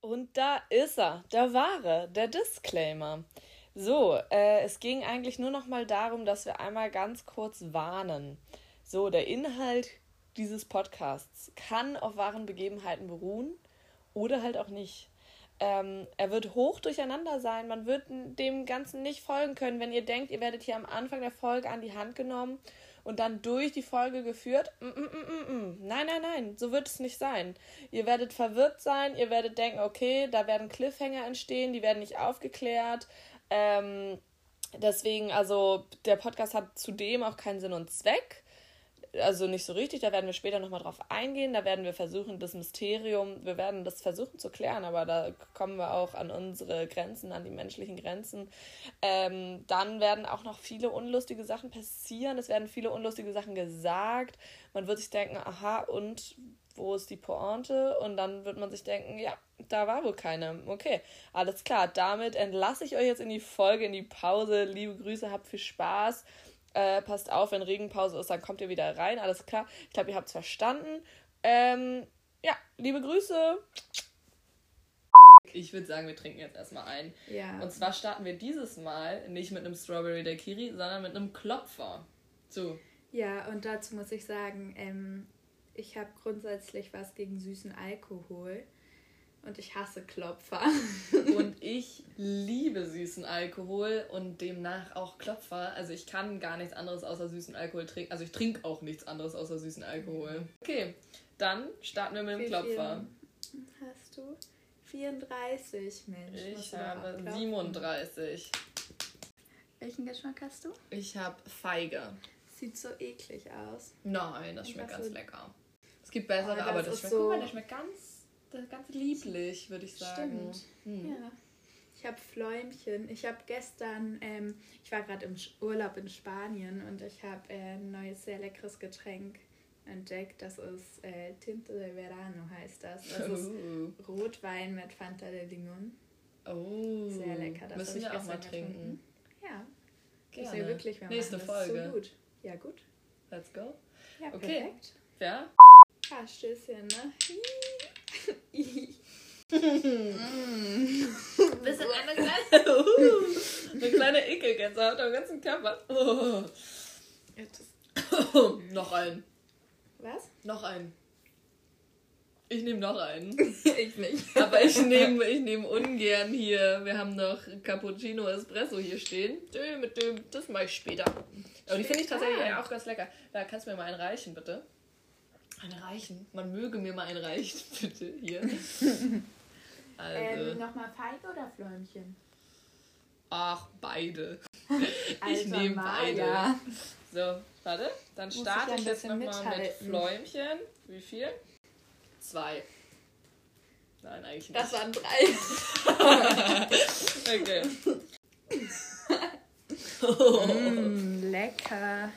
Und da ist er, der wahre, der Disclaimer. So, äh, es ging eigentlich nur noch mal darum, dass wir einmal ganz kurz warnen. So, der Inhalt dieses Podcasts kann auf wahren Begebenheiten beruhen oder halt auch nicht. Ähm, er wird hoch durcheinander sein. Man wird dem Ganzen nicht folgen können, wenn ihr denkt, ihr werdet hier am Anfang der Folge an die Hand genommen und dann durch die Folge geführt. Mm, mm, mm, mm, nein, nein, nein, so wird es nicht sein. Ihr werdet verwirrt sein, ihr werdet denken, okay, da werden Cliffhanger entstehen, die werden nicht aufgeklärt. Ähm, deswegen, also der Podcast hat zudem auch keinen Sinn und Zweck also nicht so richtig, da werden wir später nochmal drauf eingehen, da werden wir versuchen, das Mysterium, wir werden das versuchen zu klären, aber da kommen wir auch an unsere Grenzen, an die menschlichen Grenzen. Ähm, dann werden auch noch viele unlustige Sachen passieren, es werden viele unlustige Sachen gesagt, man wird sich denken, aha, und wo ist die Pointe? Und dann wird man sich denken, ja, da war wohl keine. Okay, alles klar. Damit entlasse ich euch jetzt in die Folge, in die Pause. Liebe Grüße, habt viel Spaß. Äh, passt auf, wenn Regenpause ist, dann kommt ihr wieder rein. Alles klar. Ich glaube, ihr habt es verstanden. Ähm, ja, liebe Grüße. Ich würde sagen, wir trinken jetzt erstmal ein. Ja. Und zwar starten wir dieses Mal nicht mit einem Strawberry Daiquiri, sondern mit einem Klopfer. So. Ja, und dazu muss ich sagen, ähm, ich habe grundsätzlich was gegen süßen Alkohol. Und ich hasse Klopfer. und ich liebe süßen Alkohol und demnach auch Klopfer. Also ich kann gar nichts anderes außer süßen Alkohol trinken. Also ich trinke auch nichts anderes außer süßen Alkohol. Okay, dann starten wir mit dem Klopfer. Hast du? 34, Mensch. Ich habe 37. Welchen Geschmack hast du? Ich habe Feige. Sieht so eklig aus. Nein, das schmeckt ganz lecker. Es gibt bessere, oh, aber das schmeckt, so... mal, der schmeckt ganz ganz lieblich, würde ich sagen. Stimmt. Hm. Ja. Ich habe Fläumchen. Ich habe gestern, ähm, ich war gerade im Urlaub in Spanien und ich habe äh, ein neues, sehr leckeres Getränk entdeckt. Das ist äh, Tinte de Verano heißt das. Das ist oh. Rotwein mit Fanta de Limon. Oh. Sehr lecker. Das Müssen wir auch mal trinken. Getrunken. Ja. Gerne. Wirklich, wir Nächste Folge. So gut. Ja, gut. Let's go. Ja, okay. perfekt. Ja. Ah, Stößchen, ne? Mm. Bisschen eine kleine, uh, eine kleine Ekelgänsehaut am ganzen Körper. Oh. Oh, noch einen. Was? Noch einen. Ich nehme noch einen. ich nicht. Aber ich nehme ich nehm ungern hier. Wir haben noch Cappuccino Espresso hier stehen. Mit dem, das mache ich später. Aber die finde ich tatsächlich auch ganz lecker. Da kannst du mir mal einen reichen, bitte. Eine reichen? Man möge mir mal einen reichen, bitte. Hier. Also. Ähm, Nochmal Feige oder Fläumchen? Ach, beide. ich nehme beide. So, warte. Dann starte ich, ich jetzt nochmal mit Fläumchen. Wie viel? Zwei. Nein, eigentlich nicht. Das waren drei. okay. oh. Mm, lecker.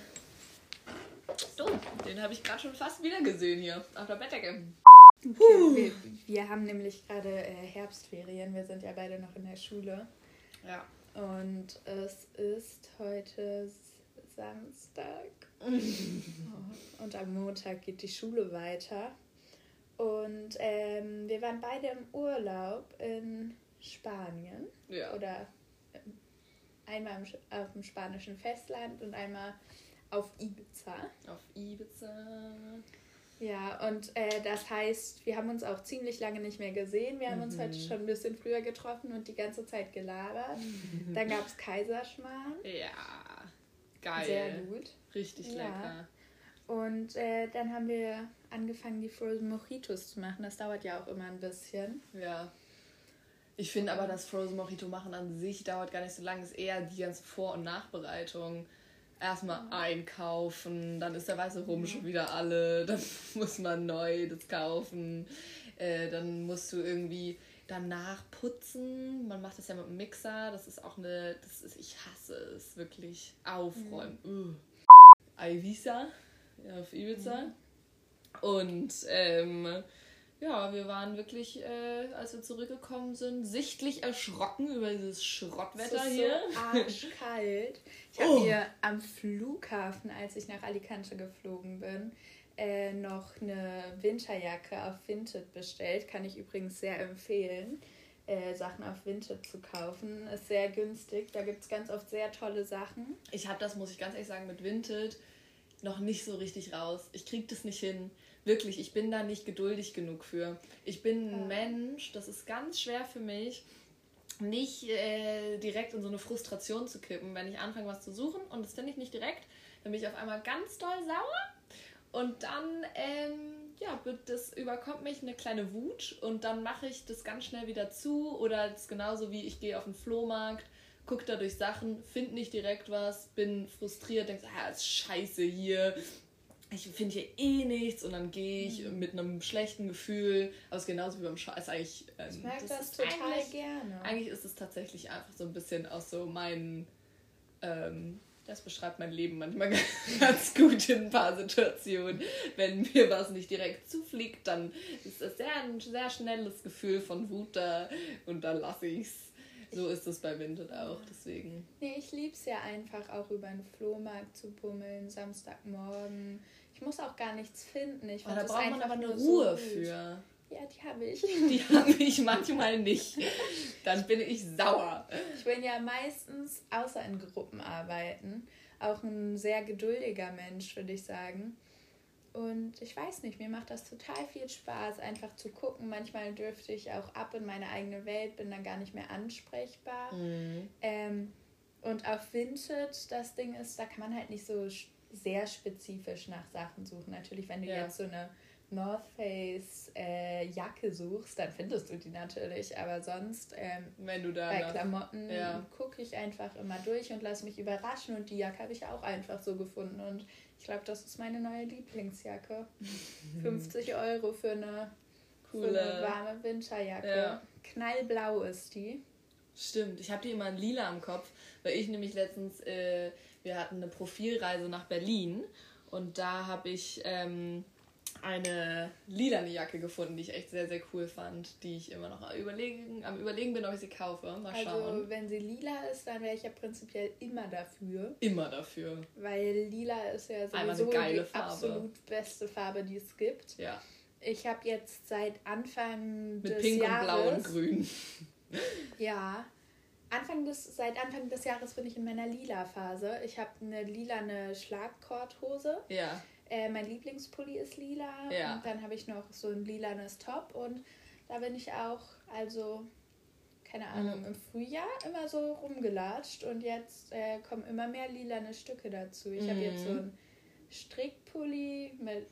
So, den habe ich gerade schon fast wieder gesehen hier auf der Bettdecke. Okay, wir, wir, haben nämlich gerade äh, Herbstferien. Wir sind ja beide noch in der Schule. Ja. Und es ist heute Samstag. oh, und am Montag geht die Schule weiter. Und ähm, wir waren beide im Urlaub in Spanien. Ja. Oder ähm, einmal auf dem spanischen Festland und einmal auf Ibiza. Auf Ibiza. Ja, und äh, das heißt, wir haben uns auch ziemlich lange nicht mehr gesehen. Wir haben mhm. uns heute schon ein bisschen früher getroffen und die ganze Zeit gelabert. Mhm. Dann gab es Kaiserschmarrn. Ja, geil. Sehr gut. Richtig ja. lecker. Und äh, dann haben wir angefangen, die Frozen Mojitos zu machen. Das dauert ja auch immer ein bisschen. Ja. Ich finde aber, das Frozen Mojito machen an sich dauert gar nicht so lange. Es ist eher die ganze Vor- und Nachbereitung erstmal einkaufen, dann ist der weiße Rum schon wieder alle, dann muss man neu das kaufen, äh, dann musst du irgendwie danach putzen. Man macht das ja mit dem Mixer, das ist auch eine, das ist, ich hasse es wirklich, aufräumen. Mhm. Ibiza auf Ibiza. Mhm. Und ähm, ja, wir waren wirklich, äh, als wir zurückgekommen sind, sichtlich erschrocken über dieses Schrottwetter es ist hier. So arschkalt. Ich habe oh. mir am Flughafen, als ich nach Alicante geflogen bin, äh, noch eine Winterjacke auf Vinted bestellt. Kann ich übrigens sehr empfehlen, äh, Sachen auf Vinted zu kaufen. Ist sehr günstig. Da gibt es ganz oft sehr tolle Sachen. Ich habe das, muss ich ganz ehrlich sagen, mit Vinted noch nicht so richtig raus. Ich kriege das nicht hin. Wirklich, ich bin da nicht geduldig genug für. Ich bin ein. Mensch, das ist ganz schwer für mich, nicht äh, direkt in so eine Frustration zu kippen, wenn ich anfange, was zu suchen und das finde ich nicht direkt, dann bin ich auf einmal ganz doll sauer und dann ähm, ja, das überkommt mich eine kleine Wut und dann mache ich das ganz schnell wieder zu oder das genauso wie ich gehe auf den Flohmarkt, gucke da durch Sachen, finde nicht direkt was, bin frustriert, denke, ah, ist scheiße hier, ich finde hier eh nichts und dann gehe ich mhm. mit einem schlechten Gefühl, aber es ist genauso wie beim Scheiß eigentlich. Ähm, ich merke das, das total gerne. Eigentlich ist es tatsächlich einfach so ein bisschen aus so meinen, ähm, das beschreibt mein Leben manchmal ganz gut in ein paar Situationen. Wenn mir was nicht direkt zufliegt, dann ist es sehr, ein sehr schnelles Gefühl von Wut da und dann lasse ich es. So ist es bei Vinted auch, deswegen. Nee, ich liebe es ja einfach auch über einen Flohmarkt zu bummeln, Samstagmorgen ich muss auch gar nichts finden. Ich oh, da braucht man aber eine Ruhe so für. Ja, die habe ich. Die habe ich manchmal nicht. Dann bin ich sauer. Ich bin ja meistens, außer in Gruppenarbeiten, auch ein sehr geduldiger Mensch, würde ich sagen. Und ich weiß nicht, mir macht das total viel Spaß, einfach zu gucken. Manchmal dürfte ich auch ab in meine eigene Welt, bin dann gar nicht mehr ansprechbar. Mhm. Ähm, und auf Vinted, das Ding ist, da kann man halt nicht so sehr spezifisch nach Sachen suchen. Natürlich, wenn du ja. jetzt so eine North Face äh, Jacke suchst, dann findest du die natürlich. Aber sonst, ähm, wenn du da bei Klamotten ja. gucke ich einfach immer durch und lasse mich überraschen. Und die Jacke habe ich auch einfach so gefunden. Und ich glaube, das ist meine neue Lieblingsjacke. 50 Euro für eine, Coole. für eine warme Winterjacke. Ja. Knallblau ist die. Stimmt, ich habe die immer in lila am Kopf, weil ich nämlich letztens äh, wir hatten eine Profilreise nach Berlin und da habe ich ähm, eine lilane Jacke gefunden, die ich echt sehr, sehr cool fand, die ich immer noch überlegen, am überlegen bin, ob ich sie kaufe. Mal also, schauen. Also wenn sie lila ist, dann wäre ich ja prinzipiell immer dafür. Immer dafür. Weil lila ist ja sowieso die Farbe. absolut beste Farbe, die es gibt. Ja. Ich habe jetzt seit Anfang Mit des Pink Jahres... Mit Pink und Blau und Grün. ja, Anfang des, seit Anfang des Jahres bin ich in meiner lila Phase. Ich habe eine lilane Schlagkorthose. Ja. Äh, mein Lieblingspulli ist lila. Ja. Und dann habe ich noch so ein lilanes Top. Und da bin ich auch, also, keine Ahnung, mhm. im Frühjahr immer so rumgelatscht. Und jetzt äh, kommen immer mehr lilane Stücke dazu. Ich mhm. habe jetzt so ein Strickpulli mit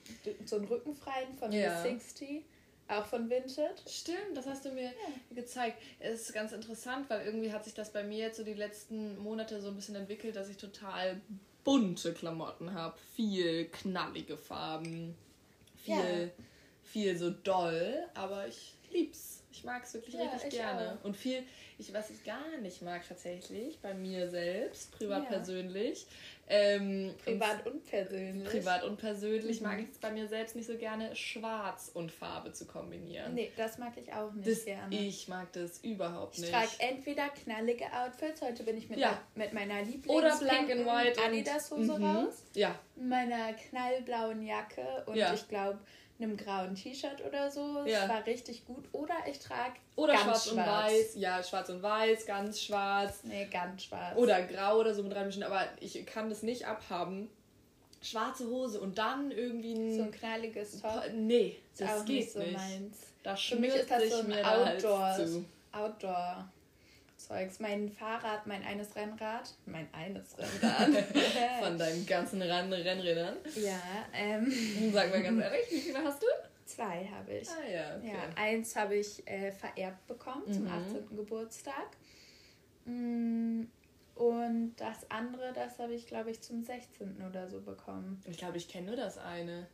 so einem Rückenfreien von ja. 60 auch von Vinted? Stimmt, das hast du mir ja. gezeigt. Es ist ganz interessant, weil irgendwie hat sich das bei mir jetzt so die letzten Monate so ein bisschen entwickelt, dass ich total bunte Klamotten habe. Viel knallige Farben. Viel, ja. viel so doll. Aber ich lieb's. Ich mag es wirklich ja, richtig gerne. Auch. Und viel, ich, was ich gar nicht mag tatsächlich, bei mir selbst, privat persönlich, ähm, privat und persönlich. Privat und persönlich mhm. mag ich es bei mir selbst nicht so gerne, Schwarz und Farbe zu kombinieren. Nee, das mag ich auch nicht das, gerne. Ich mag das überhaupt nicht. Ich trage entweder knallige Outfits, heute bin ich mit, ja. mit meiner Lieblings Oder Black and White Adidas Hose mhm. raus. Ja. Meiner knallblauen Jacke und ja. ich glaube einem grauen T-Shirt oder so. Ja. Das war richtig gut. Oder ich trage oder schwarz, schwarz, und weiß. Ja, schwarz und weiß, ganz schwarz. Nee, ganz schwarz. Oder grau oder so mit reinmischen. Aber ich kann das nicht abhaben. Schwarze Hose und dann irgendwie ein. So ein knalliges Top. Nee, das, das geht nicht. So nicht. Meins. Das Für mich ist das so ein Outdoor. Outdoor. Zeugs. Mein Fahrrad, mein eines Rennrad, mein eines Rennrad. Von deinen ganzen Renn Rennrädern. Ja, ähm. Sag mal ganz ehrlich, wie viele hast du? Zwei habe ich. Ah ja, okay. ja eins habe ich äh, vererbt bekommen mhm. zum 18. Geburtstag. Mm, und das andere, das habe ich, glaube ich, zum 16. oder so bekommen. Ich glaube, ich kenne nur das eine.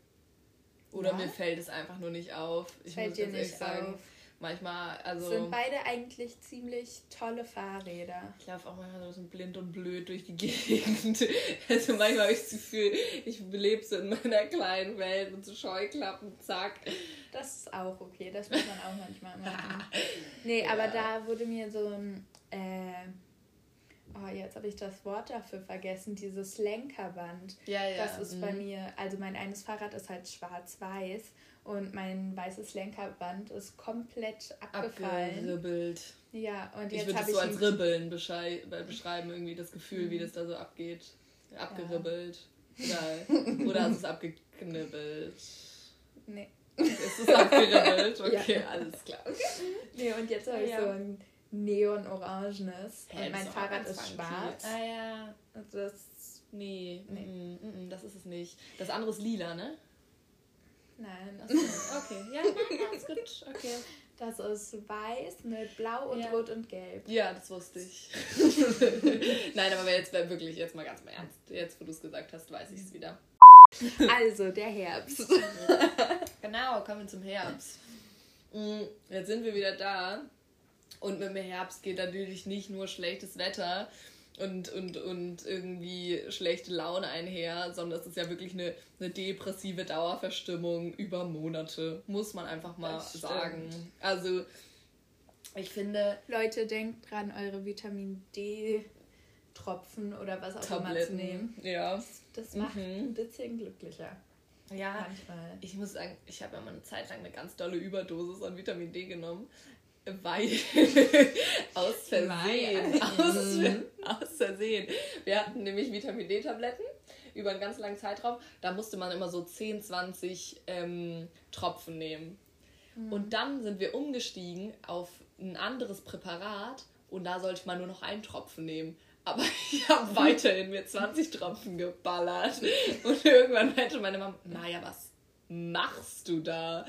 Oder ja? mir fällt es einfach nur nicht auf. Ich fällt muss dir nicht sagen. Auf manchmal, also. Sind beide eigentlich ziemlich tolle Fahrräder. Ich laufe auch manchmal so ein bisschen blind und blöd durch die Gegend. Also manchmal habe ich das Gefühl, ich lebe so in meiner kleinen Welt mit so Scheuklappen, zack. Das ist auch okay, das muss man auch manchmal machen. nee, ja. aber da wurde mir so ein. Äh, oh, jetzt habe ich das Wort dafür vergessen, dieses Lenkerband. Ja, ja. Das ist mhm. bei mir, also mein eines Fahrrad ist halt schwarz-weiß und mein weißes Lenkerband ist komplett abgefallen. Abgeribbelt. Ja, und jetzt ich würde es so als Ribbeln beschreiben, irgendwie das Gefühl, mhm. wie das da so abgeht. Abgeribbelt. Ja. Oder, oder hast du es abgeknibbelt? Nee. Ist es abgeribbelt? Okay, ja. alles klar. Nee, und jetzt habe ich ja. so ein neon-orangenes. und mein Fahrrad ist schwarz. Ah ja. Das. Nee, nee. Mm, mm, mm, das ist es nicht. Das andere ist lila, ne? Nein. Achso, okay. Ja, alles gut. Okay. Das ist weiß mit blau und ja. rot und gelb. Ja, das wusste ich. Nein, aber jetzt wirklich, jetzt mal ganz mal ernst. Jetzt, wo du es gesagt hast, weiß ich es wieder. Also, der Herbst. genau, kommen wir zum Herbst. Jetzt sind wir wieder da. Und mit dem Herbst geht natürlich nicht nur schlechtes Wetter und, und, und irgendwie schlechte Laune einher, sondern es ist ja wirklich eine, eine depressive Dauerverstimmung über Monate, muss man einfach mal sagen. Also, ich finde. Leute, denkt dran, eure Vitamin D. Tropfen oder was auch Tabletten. immer zu nehmen. Ja. Das macht mhm. ein bisschen glücklicher. Ja, manchmal. Ich muss sagen, ich habe ja mal eine Zeit lang eine ganz dolle Überdosis an Vitamin D genommen weil aus Versehen, aus, mhm. aus Versehen. Wir hatten nämlich Vitamin D-Tabletten über einen ganz langen Zeitraum. Da musste man immer so 10, 20 ähm, Tropfen nehmen. Mhm. Und dann sind wir umgestiegen auf ein anderes Präparat und da sollte man nur noch einen Tropfen nehmen. Aber ich habe weiterhin mir 20 Tropfen geballert. Und irgendwann meinte meine Mama, naja, was machst du da?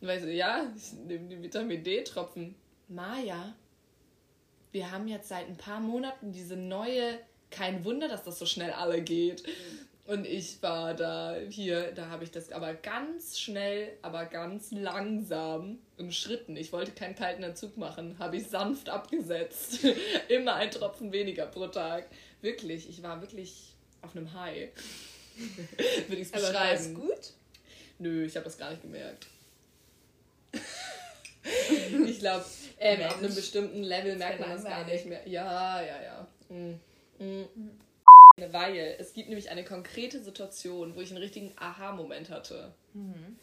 Und ich so, ja, ich nehme die Vitamin D-Tropfen. Maja, wir haben jetzt seit ein paar Monaten diese neue, kein Wunder, dass das so schnell alle geht. Und ich war da hier, da habe ich das aber ganz schnell, aber ganz langsam in Schritten. Ich wollte keinen kalten Entzug machen, habe ich sanft abgesetzt. Immer ein Tropfen weniger pro Tag. Wirklich, ich war wirklich auf einem High. Würde ich es beschreiben. Aber war es gut? Nö, ich habe das gar nicht gemerkt. ich glaube, ähm, auf einem bestimmten Level merkt man das gar nicht mehr. Ja, ja, ja. Mhm. Mhm. Weil es gibt nämlich eine konkrete Situation, wo ich einen richtigen Aha-Moment hatte. Mhm.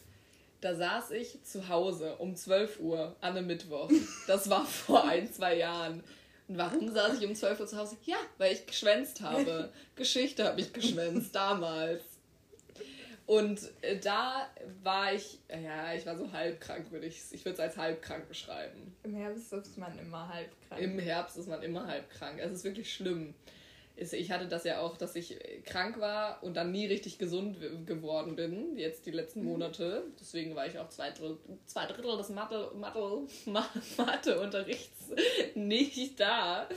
Da saß ich zu Hause um 12 Uhr an einem Mittwoch. Das war vor ein, zwei Jahren. Und warum saß ich um 12 Uhr zu Hause? Ja, weil ich geschwänzt habe. Geschichte habe ich geschwänzt damals. Und äh, da war ich, ja, ich war so halbkrank, würde ich Ich würde es als halbkrank beschreiben. Im Herbst ist man immer halbkrank. Im Herbst ist man immer halbkrank. Es ist wirklich schlimm. Ich hatte das ja auch, dass ich krank war und dann nie richtig gesund geworden bin, jetzt die letzten mhm. Monate. Deswegen war ich auch zwei Drittel, zwei Drittel des Mathe, Mathe, Matheunterrichts nicht da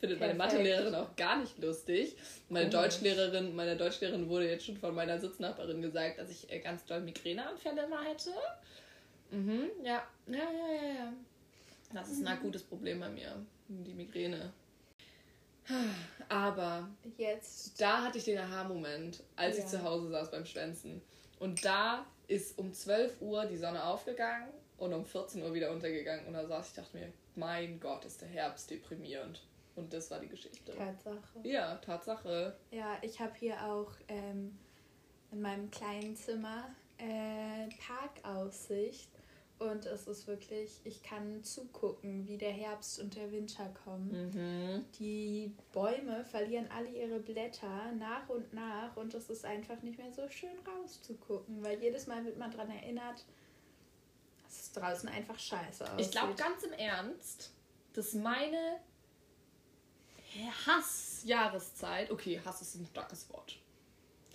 findet meine Mathelehrerin auch gar nicht lustig. Meine oh. Deutschlehrerin, meine Deutschlehrerin wurde jetzt schon von meiner Sitznachbarin gesagt, dass ich äh, ganz doll Migräneanfälle immer hätte. Mhm, ja, ja, ja, ja, ja. Das ist ein mhm. akutes Problem bei mir, die Migräne. Aber jetzt. da hatte ich den Aha-Moment, als ja. ich zu Hause saß beim Schwänzen. Und da ist um 12 Uhr die Sonne aufgegangen und um 14 Uhr wieder untergegangen. Und da saß ich, dachte mir, mein Gott, ist der Herbst deprimierend. Und das war die Geschichte. Tatsache. Ja, Tatsache. Ja, ich habe hier auch ähm, in meinem kleinen Zimmer äh, Parkaussicht. Und es ist wirklich, ich kann zugucken, wie der Herbst und der Winter kommen. Mhm. Die Bäume verlieren alle ihre Blätter nach und nach und es ist einfach nicht mehr so schön rauszugucken, weil jedes Mal wird man daran erinnert, dass es draußen einfach scheiße aussieht. Ich glaube ganz im Ernst, dass meine Hassjahreszeit. Okay, Hass ist ein starkes Wort.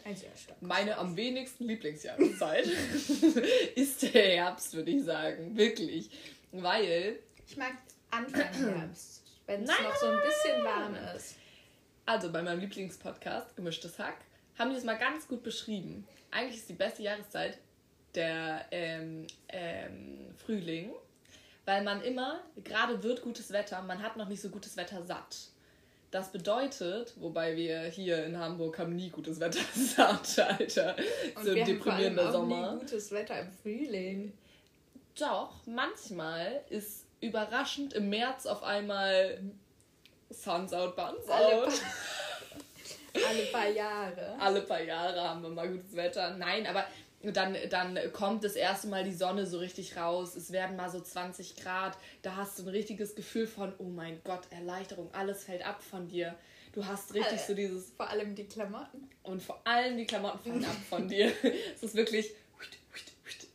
Ein sehr starkes Meine am wenigsten Lieblingsjahreszeit ist der Herbst, würde ich sagen. Wirklich. Weil. Ich mag Anfang Herbst, wenn es noch so ein bisschen warm ist. Also bei meinem Lieblingspodcast, Gemischtes Hack, haben die es mal ganz gut beschrieben. Eigentlich ist die beste Jahreszeit der ähm, ähm, Frühling, weil man immer, gerade wird gutes Wetter, man hat noch nicht so gutes Wetter satt. Das bedeutet, wobei wir hier in Hamburg haben nie gutes Wetter satt, Alter. Und so wir deprimierender haben Sommer. Nie gutes Wetter im Frühling. Doch, manchmal ist überraschend im März auf einmal Suns out, Buns out. Alle paar Jahre. Alle paar Jahre haben wir mal gutes Wetter. Nein, aber dann, dann kommt das erste Mal die Sonne so richtig raus. Es werden mal so 20 Grad. Da hast du ein richtiges Gefühl von, oh mein Gott, Erleichterung. Alles fällt ab von dir. Du hast richtig so dieses. Vor allem die Klamotten. Und vor allem die Klamotten fallen ab von dir. Es ist wirklich.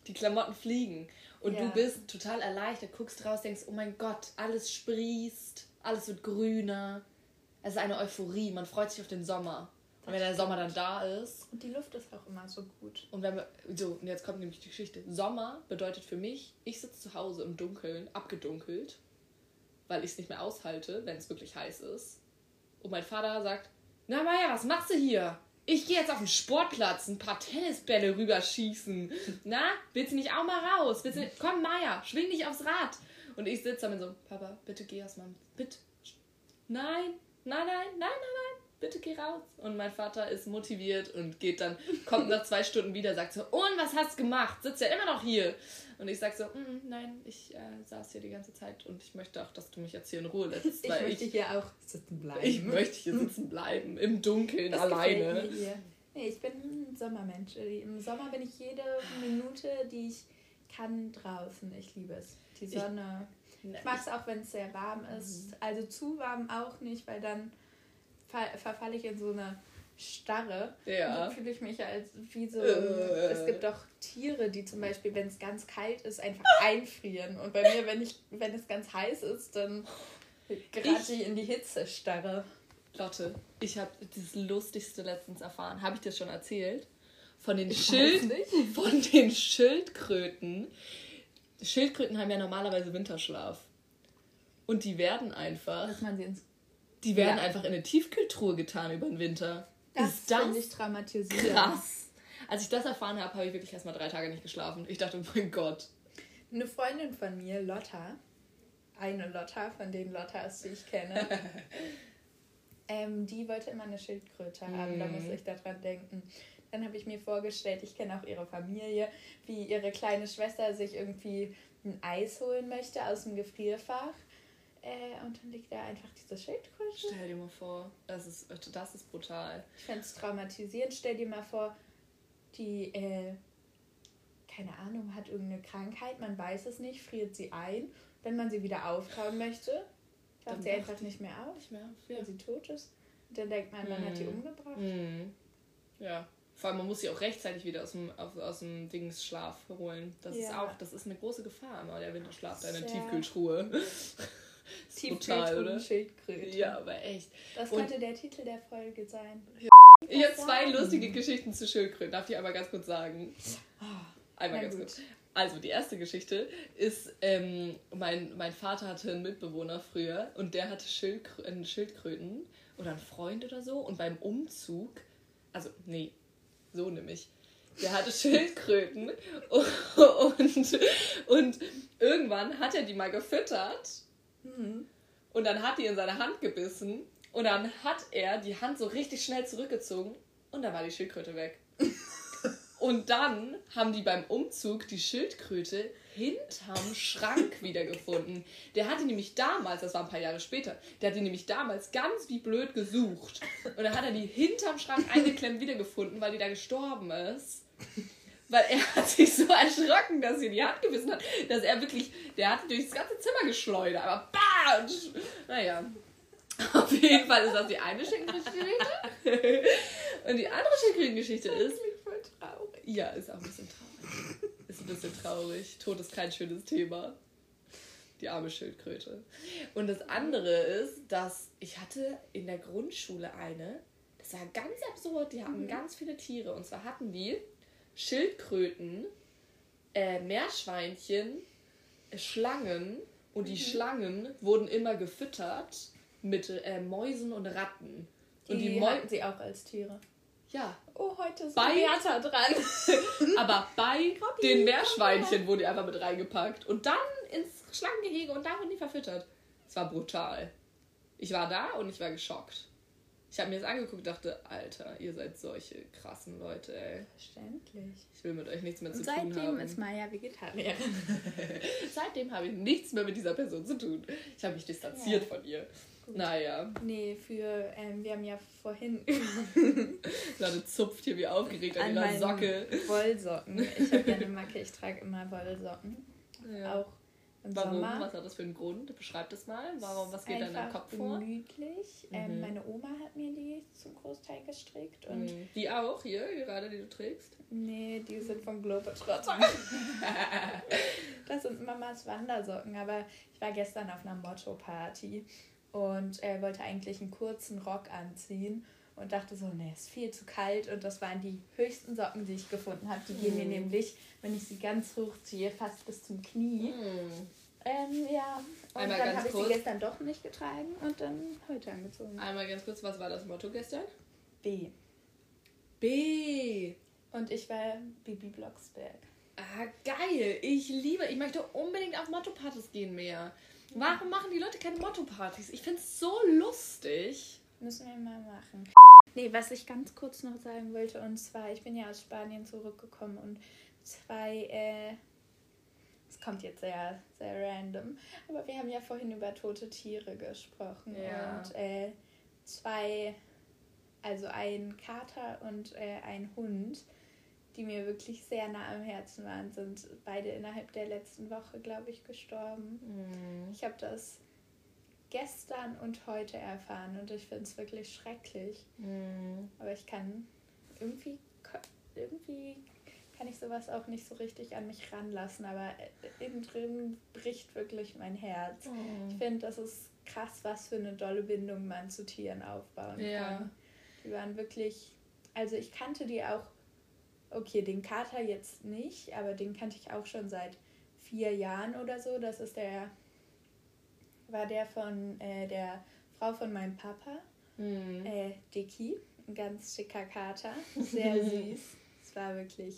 Die Klamotten fliegen. Und Ja. du bist total erleichtert, guckst raus, denkst, oh mein Gott, alles sprießt, alles wird grüner. Es ist eine Euphorie, man freut sich auf den Sommer. Und wenn der Sommer dann da ist, Und die Luft ist auch immer so gut. und wenn wir, so, und jetzt kommt nämlich die Geschichte. Sommer bedeutet für mich, ich sitze zu Hause im Dunkeln, abgedunkelt, weil ich es nicht mehr aushalte, wenn es wirklich heiß ist. Und mein Vater sagt, na Maja, was machst du hier? Ich gehe jetzt auf den Sportplatz ein paar Tennisbälle rüberschießen. Na, willst du nicht auch mal raus? Willst du nicht? Komm, Maja, schwing dich aufs Rad. Und ich sitze da mit so, Papa, bitte geh erst mal. Bitte. Nein, nein, nein, nein, nein, nein. Bitte geh raus. Und mein Vater ist motiviert und geht dann, kommt nach zwei Stunden wieder, sagt so, und was hast du gemacht? Sitzt ja immer noch hier. Und ich sag so, "Mm, nein, ich äh, saß hier die ganze Zeit und ich möchte auch, dass du mich jetzt hier in Ruhe lässt. Ich möchte hier auch sitzen bleiben. ich möchte hier sitzen bleiben, im Dunkeln, Das alleine. gefällt mir hier. Nee, ich bin ein Sommermensch. Im Sommer bin ich jede Minute, die ich kann, draußen. Ich liebe es. Die Ich- Sonne. Ich mag es auch, wenn es sehr warm ist. Mhm. Also zu warm auch nicht, weil dann fa- verfalle ich in so eine Starre. Ja. Dann fühle ich mich als wie so. Äh. Es gibt auch Tiere, die zum Beispiel, wenn es ganz kalt ist, einfach einfrieren. Und bei mir, wenn ich, wenn es ganz heiß ist, dann gerate ich in die Hitzestarre. Lotte, ich habe das Lustigste letztens erfahren. Habe ich dir schon erzählt? Von den, Ich Schild von den Schildkröten. Schildkröten haben ja normalerweise Winterschlaf. Und die werden einfach, Dass man sie ins die werden Ja. einfach in eine Tiefkühltruhe getan über den Winter. Das Ist das ich traumatisierend. krass? Als ich das erfahren habe, habe ich wirklich erstmal drei Tage nicht geschlafen. Ich dachte, oh mein Gott. Eine Freundin von mir, Lotta, eine Lotta, von denen Lotta ist, die ich kenne, ähm, die wollte immer eine Schildkröte haben. Da Mhm. muss ich daran denken. Dann habe ich mir vorgestellt, ich kenne auch ihre Familie, wie ihre kleine Schwester sich irgendwie ein Eis holen möchte aus dem Gefrierfach. Äh, und dann liegt da einfach diese Schildkröte. Stell dir mal vor, das ist, das ist brutal. Ich fände es traumatisierend. Stell dir mal vor, die, äh, keine Ahnung, hat irgendeine Krankheit, man weiß es nicht, friert sie ein. Wenn man sie wieder auftauen möchte, taucht sie einfach nicht mehr auf, Nicht mehr. Ja. weil sie tot ist. Und dann denkt man, man hat die Hm. umgebracht. Mhm. Ja. Vor allem, man muss sie auch rechtzeitig wieder aus dem, auf, aus dem Dingsschlaf holen. Das ist Ja. auch, das ist eine große Gefahr immer, der Winterschlaf, deine Ja. Tiefkühltruhe. ist brutal, oder? Schildkröte. Ja, aber echt. Das Und- könnte der Titel der Folge sein. Ich habe zwei sagen. lustige Geschichten zu Schildkröten. Darf ich einmal ganz kurz sagen? Einmal Na ganz gut. kurz. Also, die erste Geschichte ist, ähm, mein, mein Vater hatte einen Mitbewohner früher und der hatte Schildkrö einen Schildkröten oder einen Freund oder so und beim Umzug, also, nee, so nämlich, der hatte Schildkröten und, und irgendwann hat er die mal gefüttert Mhm. und dann hat die in seine Hand gebissen und dann hat er die Hand so richtig schnell zurückgezogen und dann war die Schildkröte weg. Und dann haben die beim Umzug die Schildkröte hinterm Schrank wiedergefunden. Der hat die nämlich damals, das war ein paar Jahre später, der hat die nämlich damals ganz wie blöd gesucht. Und dann hat er die hinterm Schrank eingeklemmt wiedergefunden, weil die da gestorben ist. Weil er hat sich so erschrocken, dass sie in die Hand gebissen hat, dass er wirklich, der hat die durchs ganze Zimmer geschleudert. Aber batsch! Naja. Auf jeden Fall ist das die eine Schildkrötengeschichte. Und die andere Schildkrötengeschichte ist, Das klingt voll traurig. ja, ist auch ein bisschen traurig. Ist ein bisschen traurig. Tod ist kein schönes Thema. Die arme Schildkröte. Und das andere ist, dass ich hatte in der Grundschule eine, das war ganz absurd, die hatten ganz viele Tiere. Und zwar hatten die Schildkröten, äh, Meerschweinchen, äh, Schlangen. Und die Schlangen wurden immer gefüttert mit äh, Mäusen und Ratten. Und die, Die Mäuse. halten sie auch als Tiere. Ja, Oh, heute ist Bei- Beata dran. Aber bei Robby, den Meerschweinchen wurde die einfach mit reingepackt. Und dann ins Schlangengehege und da wurden die verfüttert. Es war brutal. Ich war da und ich war geschockt. Ich habe mir das angeguckt und dachte, Alter, ihr seid solche krassen Leute, ey. Verständlich. Ich will mit euch nichts mehr zu tun haben. seitdem ist Maya Vegetarierin. Seitdem habe ich nichts mehr mit dieser Person zu tun. Ich habe mich distanziert Ja. von ihr. Gut. Naja, Nee, für, ähm, wir haben ja vorhin gerade zupft hier wie aufgeregt an, an ihrer Socke. Wollsocken. Ich habe ja eine Macke, ich trage immer Wollsocken. Ja. Auch im Warum? Sommer. Was hat das für einen Grund? Beschreib das mal. Warum, was geht da in deinem Kopf vor? gemütlich. Ähm, Mhm. meine Oma hat mir die zum Großteil gestrickt und Mhm. Die auch hier, gerade die du trägst? nee, die sind von Globetrotter. das sind Mamas Wandersocken, aber ich war gestern auf einer Motto-Party und äh, wollte eigentlich einen kurzen Rock anziehen und dachte so, nee, ist viel zu kalt und das waren die höchsten Socken, die ich gefunden habe. Die gehen mir Mhm. nämlich, wenn ich sie ganz hoch ziehe, fast bis zum Knie. Mhm. Ähm, ja, und Einmal dann habe ich sie gestern doch nicht getragen und dann heute angezogen. Einmal ganz kurz, was war das Motto gestern? B. B. Und ich war Bibi Blocksberg. Ah, geil. Ich liebe, ich möchte unbedingt auf Motto-Partys gehen mehr. Warum machen die Leute keine Motto-Partys? Ich finde es so lustig. Müssen wir mal machen. Nee, was ich ganz kurz noch sagen wollte, und zwar, ich bin ja aus Spanien zurückgekommen und zwei, äh, es kommt jetzt sehr, sehr random, aber wir haben ja vorhin über tote Tiere gesprochen Ja. und äh, zwei, also ein Kater und äh, ein Hund, die mir wirklich sehr nah am Herzen waren, sind beide innerhalb der letzten Woche, glaube ich, gestorben. Ich habe das gestern und heute erfahren und ich finde es wirklich schrecklich. Aber ich kann irgendwie, irgendwie kann ich sowas auch nicht so richtig an mich ranlassen, aber äh, innen drin bricht wirklich mein Herz. Ich finde, das ist krass, was für eine dolle Bindung man zu Tieren aufbauen Ja. kann. Die waren wirklich, also ich kannte die auch, okay, den Kater jetzt nicht, aber den kannte ich auch schon seit vier Jahren oder so. Das ist der, war der von äh, der Frau von meinem Papa, Mhm. äh, Dicky, ein ganz schicker Kater, sehr süß. Es war wirklich,